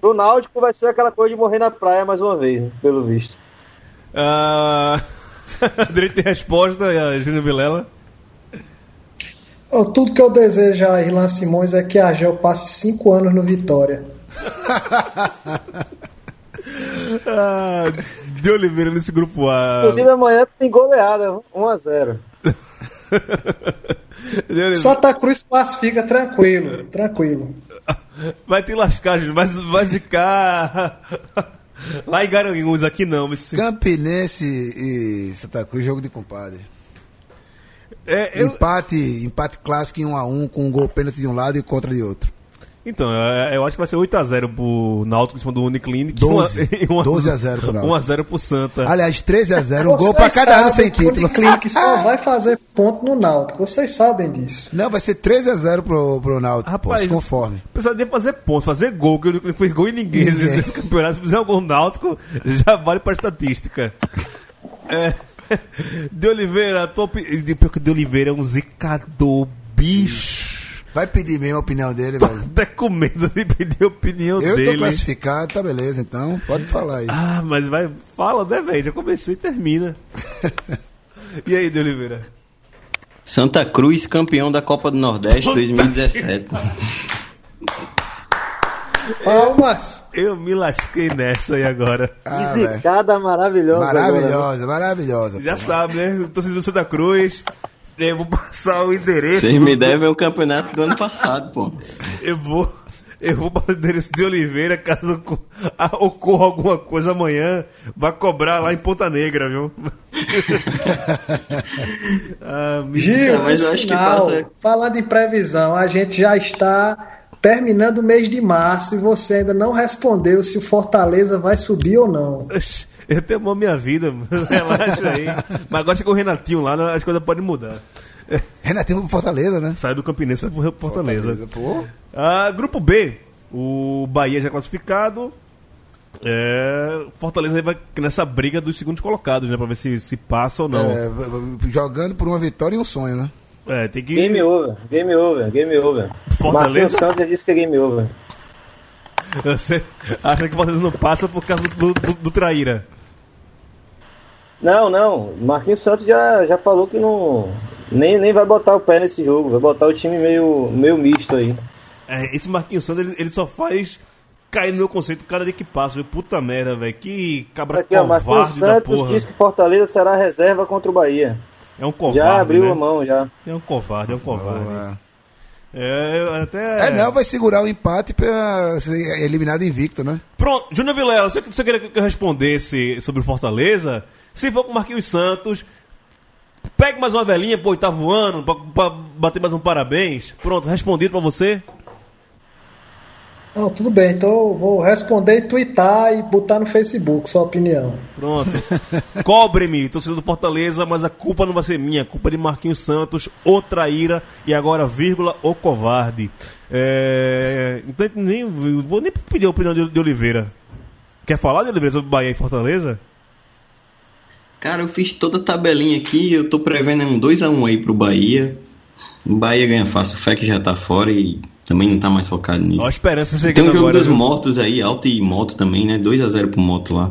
Pro Náutico vai ser aquela coisa de morrer na praia mais uma vez, né, pelo visto. Ah, direito de resposta, a Júnior Vilela. Ó, tudo que eu desejo a Irlan Simões é que a Gel passe cinco anos no Vitória. Ah, de Oliveira nesse grupo A. Inclusive amanhã tem goleada, 1x0. Santa Cruz classifica tranquilo, tranquilo. Vai te lascar, Júnior. Vai, vai ficar. Lá em Garanhuns, aqui não. Esse... Campinense e Santa Cruz, jogo de compadre. É, eu... Empate, empate clássico em 1 a 1 com um gol pênalti de um lado e contra de outro. Então, eu acho que vai ser 8x0 pro Náutico em cima do Uniclinic. 12. e uma- 12 a 0 pro Náutico. 1x0 pro Santa. Aliás, 13 a 0, um gol pra cada ano sem que o título. Uniclinic só vai fazer ponto no Náutico. Vocês sabem disso. Não, vai ser 13 a 0 pro, pro Náutico, pô, Rapaz, se conforme. Precisaria fazer ponto, fazer gol, que eu não fiz gol em ninguém, Ninguém. nesse campeonato. Se fizer um gol náutico, já vale pra estatística. É, de Oliveira, a que De Oliveira é um zicador, bicho. Vai pedir mesmo a opinião dele, Tô velho. até com medo de pedir a opinião Eu tô dele. classificado, tá beleza, então pode falar aí. Ah, mas vai, fala, né, velho? Já comecei e termina. e aí, De Oliveira? Santa Cruz, campeão da Copa do Nordeste 2017. Palmas. Eu me lasquei nessa aí agora. Ah, zicada maravilhosa. agora, né? Maravilhosa, maravilhosa. Já pô. sabe, né? Torcedor do Santa Cruz. Eu vou passar o endereço. Vocês me devem o campeonato do ano passado, pô. Eu vou. Eu vou para o endereço de Oliveira, caso oco- ocorra alguma coisa amanhã, vai cobrar lá em Ponta Negra, viu? ah. Gil, Não, mas acho que sinal, passa- falando em previsão, a gente já está terminando o mês de março e você ainda não respondeu se o Fortaleza vai subir ou não. Oxi, Eu tenho a minha vida, relaxa aí. Mas agora chegou o Renatinho lá, as coisas podem mudar. Renatinho pro Fortaleza, né? Sai do Campinense vai pro Fortaleza. Pô. Ah, grupo B, o Bahia já classificado. É, Fortaleza aí vai nessa briga dos segundos colocados, né? Pra ver se, se passa ou não. É, jogando por uma vitória e um sonho, né? É, tem que. Game over, game over, game over. Fortaleza? Marquinhos Santos já disse que é game over. Você acha que o Fortaleza não passa por causa do, do, do Traíra? Não, não. Marquinhos Santos já, já falou que não. Nem, nem vai botar o pé nesse jogo. Vai botar o time meio, meio misto aí. É, esse Marquinhos Santos, ele, ele só faz cair no meu conceito cada dia que passa, viu? Puta merda, velho. Que cabra Aqui, ó, Marquinhos covarde da Santos porra. diz que Fortaleza será reserva contra o Bahia. É um covarde, já abriu né? a mão, já. É um covarde, é um covarde. É, eu até... É, não, vai segurar o empate pra ser eliminado invicto, né? Pronto, Júnior Vilela, você, você queria que eu respondesse sobre o Fortaleza? Se for com o Marquinhos Santos, pegue mais uma velhinha pro oitavo ano, pra, pra bater mais um parabéns. Pronto, respondido pra você? Não, tudo bem, então eu vou responder e twittar e botar no Facebook sua opinião. Pronto. Cobre-me, torcedor do Fortaleza, mas a culpa não vai ser minha, a culpa é de Marquinhos Santos, o traíra e agora, vírgula, o covarde. É... Então, nem, vou nem pedir a opinião de, de Oliveira. Quer falar de Oliveira sobre Bahia e Fortaleza? Cara, eu fiz toda a tabelinha aqui, eu tô prevendo um 2x1 aí pro Bahia. O Bahia ganha fácil, o FEC já tá fora e também não tá mais focado nisso. Ó, a esperança Tem chegando um jogo agora. dos viu? motos aí, Alto e Moto também, né? 2x0 pro Moto lá.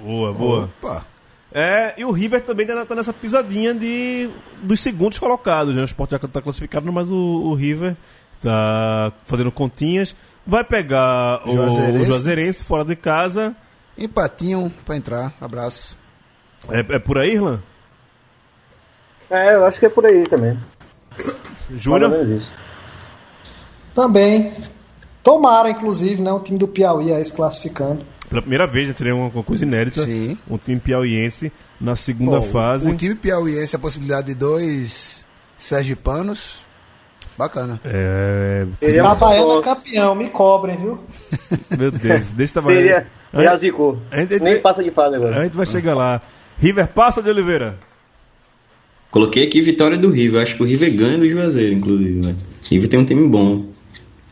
Boa, boa. Opa. É, e o River também tá tá nessa pisadinha de, dos segundos colocados. Né? O Sport já tá classificado, mas o, o River tá fazendo continhas. Vai pegar o Juazeirense. o Juazeirense fora de casa. Empatinho pra entrar. Abraço. É, é por aí, Irlan? É, eu acho que é por aí também. Júnior? Também. Tomara, inclusive, né? O time do Piauí aí se classificando. Pela primeira vez já teria uma, uma coisa inédita. Sim. Um time piauiense na segunda Bom, fase. O time piauiense, a possibilidade de dois sergipanos. Bacana. É, Seria um Itabaiana nossa, campeão, me cobrem, viu? meu Deus, deixa eu Seria. Hã? Já zicou. Nem passa de fase agora. A gente vai chegar lá. River passa de Oliveira. Coloquei aqui vitória do River. Acho que o River ganha do Juazeiro, inclusive. Né? O River tem um time bom.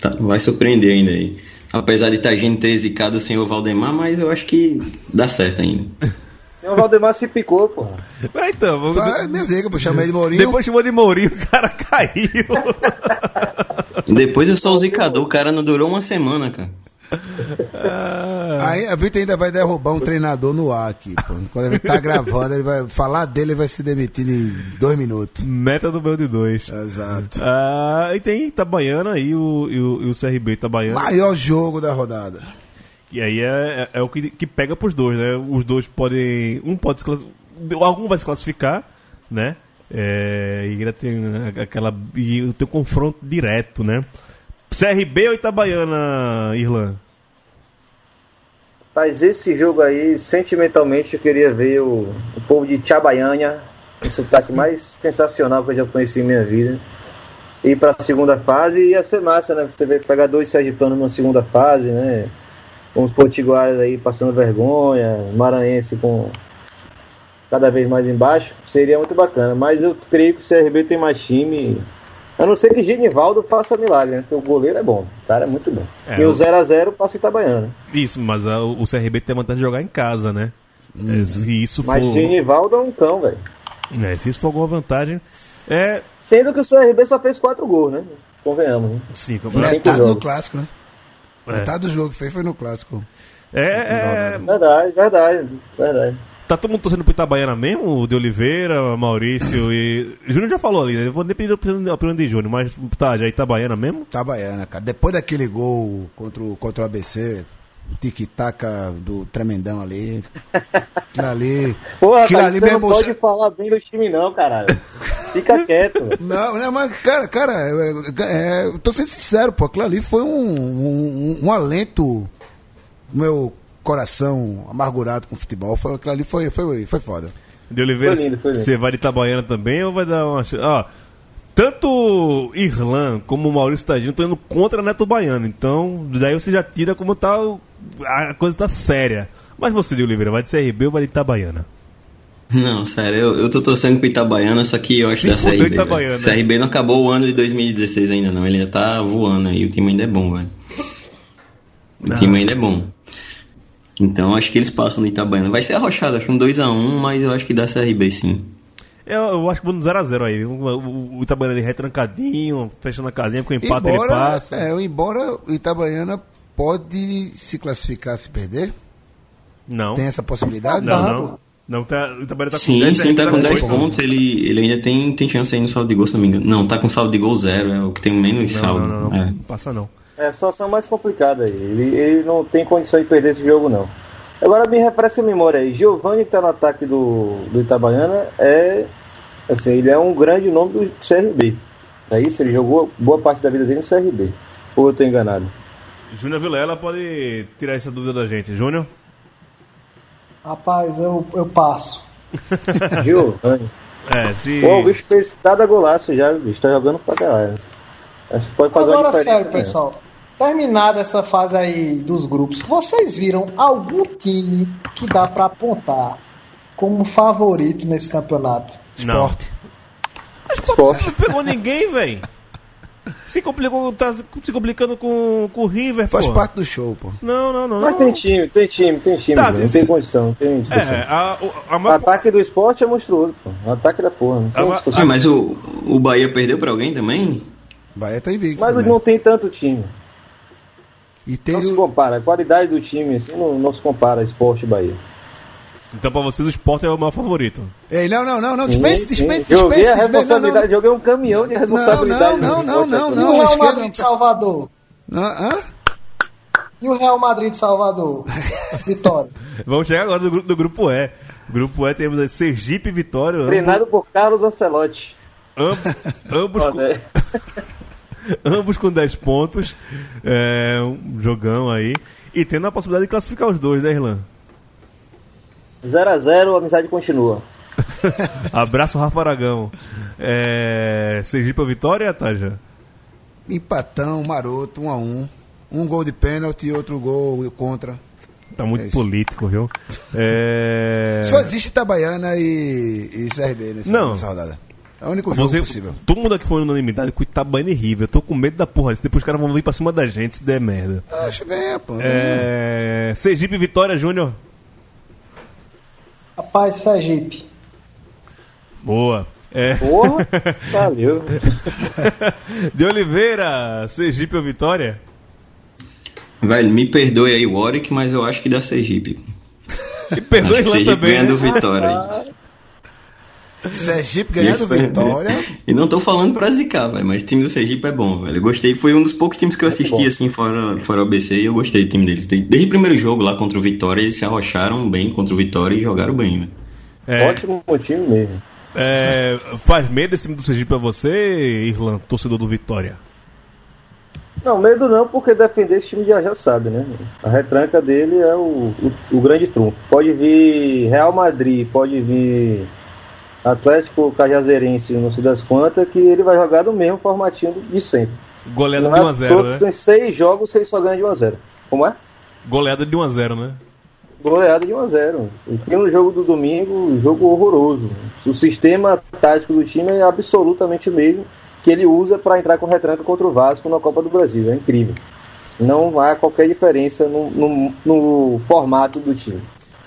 Tá, vai surpreender ainda aí. Apesar de Tagino ter zicado sem o Valdemar, mas eu acho que dá certo ainda. O Valdemar se picou, porra. Mas então, vamos- Ah, minha zica, pô, chamei de Mourinho. depois chamou de Mourinho, o cara caiu. E depois eu sou o zicador, o cara não durou uma semana, cara. Aí a Vitor ainda vai derrubar um treinador no ar aqui, pô. Quando ele tá gravando, ele vai falar dele ele vai se demitir em dois minutos. Meta do meu de dois. Exato. Ah, e tem Itabaiana e o, e o, e o CRB Itabaiana. Maior jogo da rodada. E aí é, é, é o que, que pega pros dois, né? Os dois podem. Um pode se classificar. Algum vai se classificar, né? É, e ainda tem aquela. E o teu confronto direto, né? CRB ou Itabaiana, Irlan? Mas esse jogo aí, sentimentalmente, eu queria ver o, o povo de Chabaiana, o sotaque mais sensacional que eu já conheci em minha vida. Ir pra segunda fase e ia ser massa, né? Você vai pegar dois sergipanos na segunda fase, né? Com os aí passando vergonha, Maranhense com cada vez mais embaixo, seria muito bacana. Mas eu creio que o CRB tem mais time. A não ser que Genivaldo faça milagre, né? Porque o goleiro é bom, o cara é muito bom. É, e o o- 0x0 passa Itabaiana. Isso, mas ah, o CRB tem a vantagem de jogar em casa, né? É, se isso Mas for. Genivaldo é um cão, velho. né, se isso for alguma vantagem. É. Sendo que o CRB só fez quatro gols, né? Convenhamos, né? Sim, Cinco Metade no clássico, né? É. Metade do jogo que fez foi no clássico. é, é, Verdade, verdade, verdade. Tá todo mundo torcendo pro Itabaiana mesmo? O de Oliveira, Maurício e. Júnior já falou ali, né? Eu vou nem pedir a opinião de Júnior, mas tá, já é Itabaiana mesmo? Itabaiana, cara. Depois daquele gol contra o, contra o ABC, tic-taca do tremendão ali. Aquilo ali. Porra, aquilo cara, ali você não pode falar bem do time não, caralho. Fica quieto. Não, não, mas, cara, cara, é, é, eu tô sendo sincero, pô, aquilo ali foi um, um, um alento no meu coração amargurado com o futebol. Foi, aquilo ali foi, foi, foi foda. De Oliveira, Foi lindo, foi lindo. você vai de Itabaiana também ou vai dar uma. Ó, tanto Irlan como o Maurício Tadinho estão indo contra Neto Baiano, então daí você já tira como tá. o- A coisa tá séria. Mas você de Oliveira, vai de CRB ou vai de Itabaiana? Não, sério, eu, eu tô torcendo pro Itabaiana, só que eu acho da CRB. Itabaiana. CRB não acabou o ano de 2016 ainda, não. Ele ainda tá voando aí, o time ainda é bom, velho. O time ainda é bom. Então acho que eles passam no Itabaiana. Vai ser arrochado, acho que um 2x1, mas eu acho que dá CRB sim. Eu, eu acho que vou no 0x0 aí. O, o, o Itabaiana ali retrancadinho, fechando a casinha, com empate ele Embora, passa. é, embora o Itabaiana pode se classificar se perder, Não. tem essa possibilidade? Não, Tá. não. Não, tá, o Itabaiana tá com Sim, 10, sim, tá com 10 oito. pontos, ele, ele ainda tem, tem chance aí no saldo de gol, se não me engano. Não, tá com saldo de gol zero, é o que tem menos Não, saldo. não, não, não, É. não passa não. É a situação mais complicada aí. Ele, ele não tem condição de perder esse jogo, não. Agora me refresca a memória aí. Giovanni, que tá no ataque do, do Itabaiana, é. Assim, ele é um grande nome do CRB. É isso? Ele jogou boa parte da vida dele no CRB. Ou eu tô enganado? Júnior Vilela pode tirar essa dúvida da gente. Júnior? Rapaz, eu, eu passo. Giovanni. É, se. Pô, o bicho fez cada golaço já, o bicho tá jogando pra caralho. Acho que pode fazer Agora, sério, pessoal. Terminada essa fase aí dos grupos, vocês viram algum time que dá pra apontar como favorito nesse campeonato? Não. Esporte. Esporte. Não pegou ninguém, velho. Se complicou, tá se complicando com, com o River, Faz pô. parte do show, pô. Não, não, não. Mas não. tem time, tem time, tem time. Tá, sim, tem condição, tem discussão. É, a, o- a O maior- ataque do esporte é monstruoso, pô. O ataque da porra. Tem Ah. Ah, mas o, o Bahia perdeu pra alguém também? Bahia tá invicto. Mas também. não tem tanto time. E tem Não se compara. A qualidade do time assim, não, não se compara esporte e Bahia. Então pra vocês o Sport é o maior favorito. Ei, não, não, não, não, dispense, dispense, sim. Joguei dispense, a dispense, não, responsabilidade, não. joguei um caminhão de responsabilidade. não, não, esporte, não, assim. E o não, Real Madrid de Salvador? Não, hã? E o Real Madrid de Salvador? Vitória. Vamos chegar agora do, do grupo E. Grupo E temos aí Sergipe e Vitória. ambos- Treinado por Carlos Ancelotti. Amb- ambos, com, Olha, ambos com 10 pontos. É, um jogão aí. E tendo a possibilidade de classificar os dois, né, Irlan? 0x0, a amizade continua. Abraço, Rafa Aragão. É, Sergipe ou Vitória, Taja? Empatão, maroto, um a um. Um gol de pênalti e outro gol contra. Tá muito É político, viu? É... Só existe Itabaiana e, e CRB nessa, Não. nessa rodada. É o único jogo Você, possível. todo mundo aqui foi unanimidade com Itabaiana e River. Eu tô com medo da porra. disso. Depois os caras vão vir pra cima da gente se der merda. Acho bem, pô. É... Sergipe Vitória, Júnior. Rapaz, Sergipe. Boa. É... Porra, valeu. De Oliveira, Sergipe ou Vitória? Velho, me perdoe aí o Warwick, mas eu acho que dá Sergipe. E perdoe lá Sergipe também. ganha Né? do Vitória aí. Sergipe ganhando Isso, velho. vitória. E não tô falando pra zicar, velho, mas o time do Sergipe é bom, velho. Eu gostei, foi um dos poucos times que eu assisti, bom. assim, fora, fora o ABC, e eu gostei do time deles. Desde, desde o primeiro jogo lá contra o Vitória, eles se arrocharam bem contra o Vitória e jogaram bem, velho. É, Ótimo time mesmo. é, faz medo esse time do Sergipe pra você, Irlan, torcedor do Vitória? Não, medo não, porque defender esse time já, já sabe, né? A retranca dele é o, o, o grande trunfo. Pode vir Real Madrid, pode vir Atlético Cajazeirense, não sei das quantas, que ele vai jogar do mesmo formatinho de sempre. Goleada Não de é 1x0, todos né? Tem seis jogos que ele só ganha de 1x0. Como é? Goleada de 1x0, né? Goleada de 1x0. E no jogo do domingo, um jogo horroroso. O sistema tático do time é absolutamente o mesmo que ele usa para entrar com retranca contra o Vasco na Copa do Brasil. É incrível. Não há qualquer diferença no, no- no formato do time.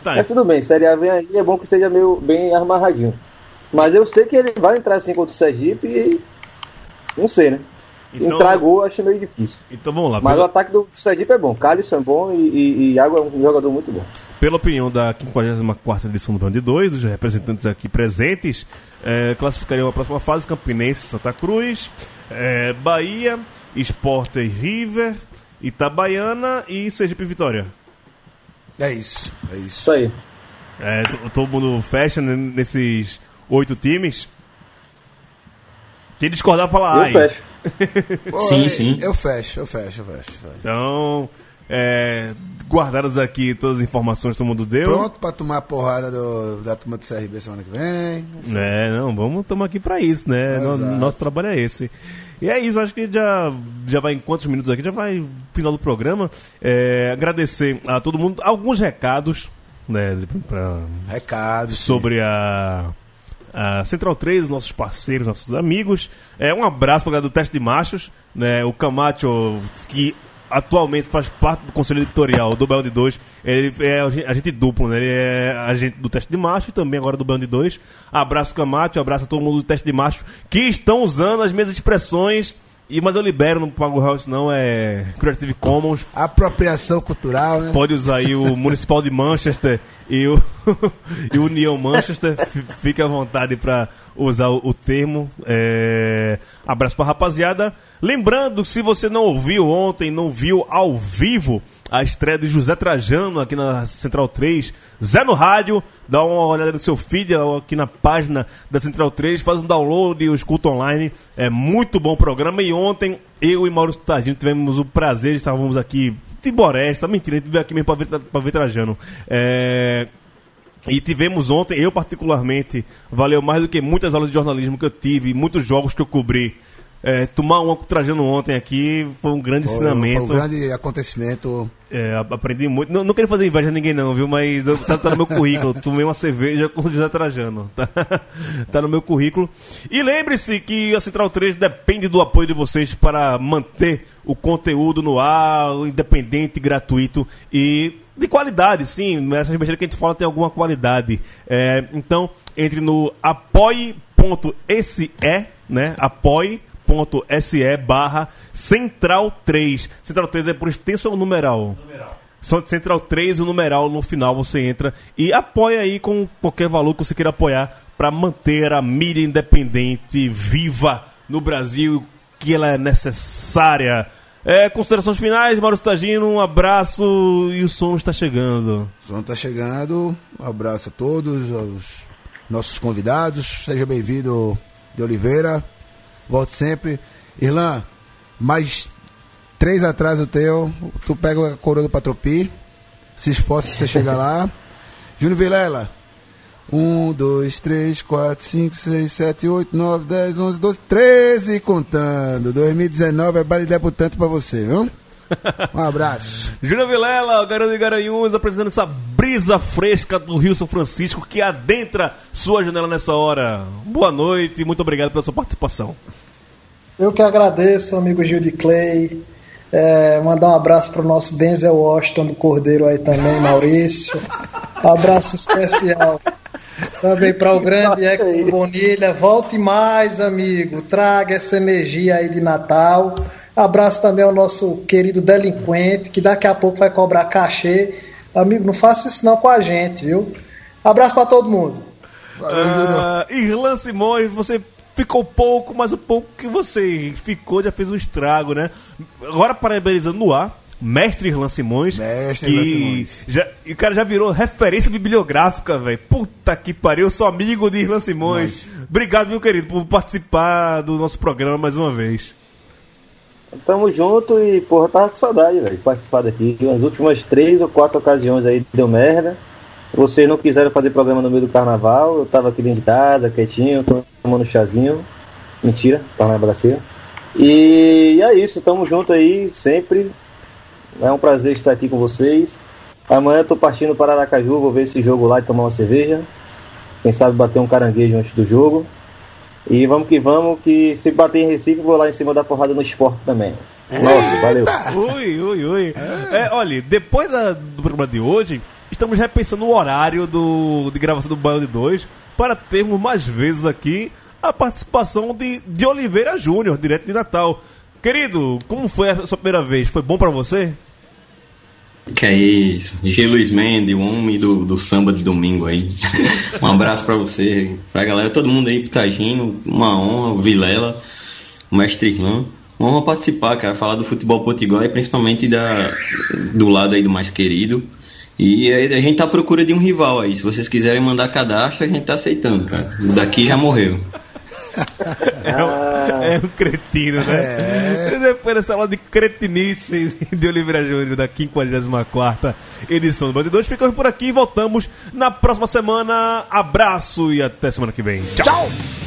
Tá, Mas tudo bem, Série A vem aí, é bom que esteja meio bem amarradinho. Mas eu sei que ele vai entrar assim contra o Sergipe e. Não sei, né? Então- Entrar gol eu acho meio difícil. então vamos lá. Mas o Pela, ataque do Sergipe é bom. Calisson é bom e, e, e Iago é um jogador muito bom. pela opinião da 54 edição do Band 2, os representantes aqui presentes é, classificariam a próxima fase Campinense, Santa Cruz, é, Bahia, Sport e River, Itabaiana e Sergipe Vitória. É isso, é isso. Isso aí. É, to- todo mundo fecha nesses oito times. Quem discordar, fala Eu ai. fecho. Pô, Sim, eu- sim. Eu fecho, eu fecho, eu fecho. Então, é, guardadas aqui todas as informações que todo mundo deu. Pronto pra tomar a porrada do, da turma do CRB semana que vem. É, não, vamos estamos aqui pra isso, né? No- nosso trabalho é esse. E é isso, acho que já, já vai em quantos minutos aqui? Já vai final do programa. É, agradecer a todo mundo. Alguns recados, né? Pra, Recados. sobre a, a Central 3, nossos parceiros, nossos amigos. É, um abraço para do Teste de Machos, né? O Camacho, que atualmente faz parte do conselho editorial do Bel de 2. Ele é agen- agente duplo, né? Ele é agente do Teste de Machos e também agora do Bel de 2. Abraço Camacho, abraço a todo mundo do Teste de Machos que estão usando as mesmas expressões. E, mas eu libero, não pago real, não é Creative Commons. Apropriação cultural, né? Pode usar aí o Municipal de Manchester e o, e o União Manchester. Fique à vontade para usar o, o termo. É, Abraço pra rapaziada. Lembrando, se você não ouviu ontem, não viu ao vivo a estreia de José Trajano aqui na Central 3, Zé no Rádio, dá uma olhada no seu feed aqui na página da Central 3, faz um download e o escuta online. É muito bom programa. E ontem, eu e Maurício Tadinho tivemos o prazer, estávamos aqui de Boresta, mentira, a gente veio aqui mesmo pra ver, pra ver Trajano. É, e tivemos ontem, eu particularmente, valeu mais do que muitas aulas de jornalismo que eu tive, muitos jogos que eu cobri. É, tomar uma com o Trajano ontem aqui foi um grande Foi, ensinamento. foi um grande acontecimento. É, aprendi muito. Não, não queria fazer inveja a ninguém, não, viu? Mas tá, tá no meu currículo. Tomei uma cerveja com o José Trajano. Tá, tá no meu currículo. E lembre-se que a Central 3 depende do apoio de vocês para manter o conteúdo no ar, independente, gratuito e de qualidade, sim. Essas besteiras que a gente fala tem alguma qualidade. É, então, entre no apoie.se, né? apoie.se barra Central 3. Central 3 é por extenso ou numeral? Numeral. Central 3, o numeral no final você entra e apoia aí com qualquer valor que você queira apoiar para manter a mídia independente viva no Brasil, que ela é necessária. É, considerações finais, Mauro Stagino, um abraço e o som está chegando. O som está chegando, um abraço a todos, aos nossos convidados, seja bem-vindo de Oliveira, volte sempre. Irlan, mais três atrás do teu, tu pega a coroa do Patropi, se esforça você chegar lá. Júnior Vilela, 1, 2, 3, 4, 5, 6, 7, 8, 9, 10, 11, 12, 13 contando. 2019 é baile debutante pra você, viu? Um abraço. Júnior Vilela, o garoto de Garanhuns, apresentando essa brisa fresca do Rio São Francisco que adentra sua janela nessa hora. Boa noite e muito obrigado pela sua participação. Eu que agradeço, amigo Gil de Clay. É, mandar um abraço para o nosso Denzel Washington do Cordeiro aí também, Maurício. Abraço especial também para o grande Hector Bonilha. Volte mais, amigo. Traga essa energia aí de Natal. Abraço também ao nosso querido delinquente, que daqui a pouco vai cobrar cachê. Amigo, não faça isso não com a gente, viu? Abraço para todo mundo. Uh, Irlan Simões, você ficou pouco, mas o pouco que você ficou já fez um estrago, né? Agora parabenizando no ar, mestre Irlan Simões. Mestre que Irlan Simões. Já, e o cara já virou referência bibliográfica, velho. Puta que pariu, eu sou amigo de Irlan Simões. Obrigado, meu querido, por participar do nosso programa mais uma vez. Tamo junto e, porra, tava com saudade, velho, participar daqui. As últimas três ou quatro ocasiões aí deu merda. Vocês não quiseram fazer programa no meio do carnaval, eu tava aqui dentro de casa, quietinho, tomando chazinho. Mentira, tava na braceira. E é isso, tamo junto aí, sempre. É um prazer estar aqui com vocês. Amanhã eu tô partindo para Aracaju, vou ver esse jogo lá e tomar uma cerveja. Quem sabe bater um caranguejo antes do jogo. E vamos que vamos, que se bater em Recife, vou lá em cima da porrada no esporte também. Nossa, valeu. Ui, ui, ui. É, olha, depois da- do programa de hoje, estamos repensando o horário do, de gravação do Baião de 2 para termos mais vezes aqui a participação de, de Oliveira Júnior, direto de Natal. Querido, como foi a sua primeira vez? Foi bom para você? Que é isso, G. Luiz Mendes, o homem do, do samba de domingo aí. um abraço pra você, pra galera, todo mundo aí, Pitagino, uma honra, o Vilela, o Mestre Irlan. Uma honra participar, cara, falar do futebol potiguar e principalmente da, do lado aí do mais querido. E a, a gente tá à procura de um rival aí. Se vocês quiserem mandar cadastro, a gente tá aceitando, cara. Daqui já morreu. É um, é um cretino, né? E Depois dessa aula de cretinice de Oliveira Júnior da 54 edição do Band 2, ficamos por aqui e voltamos na próxima semana. Abraço e até semana que vem. Tchau! Tchau!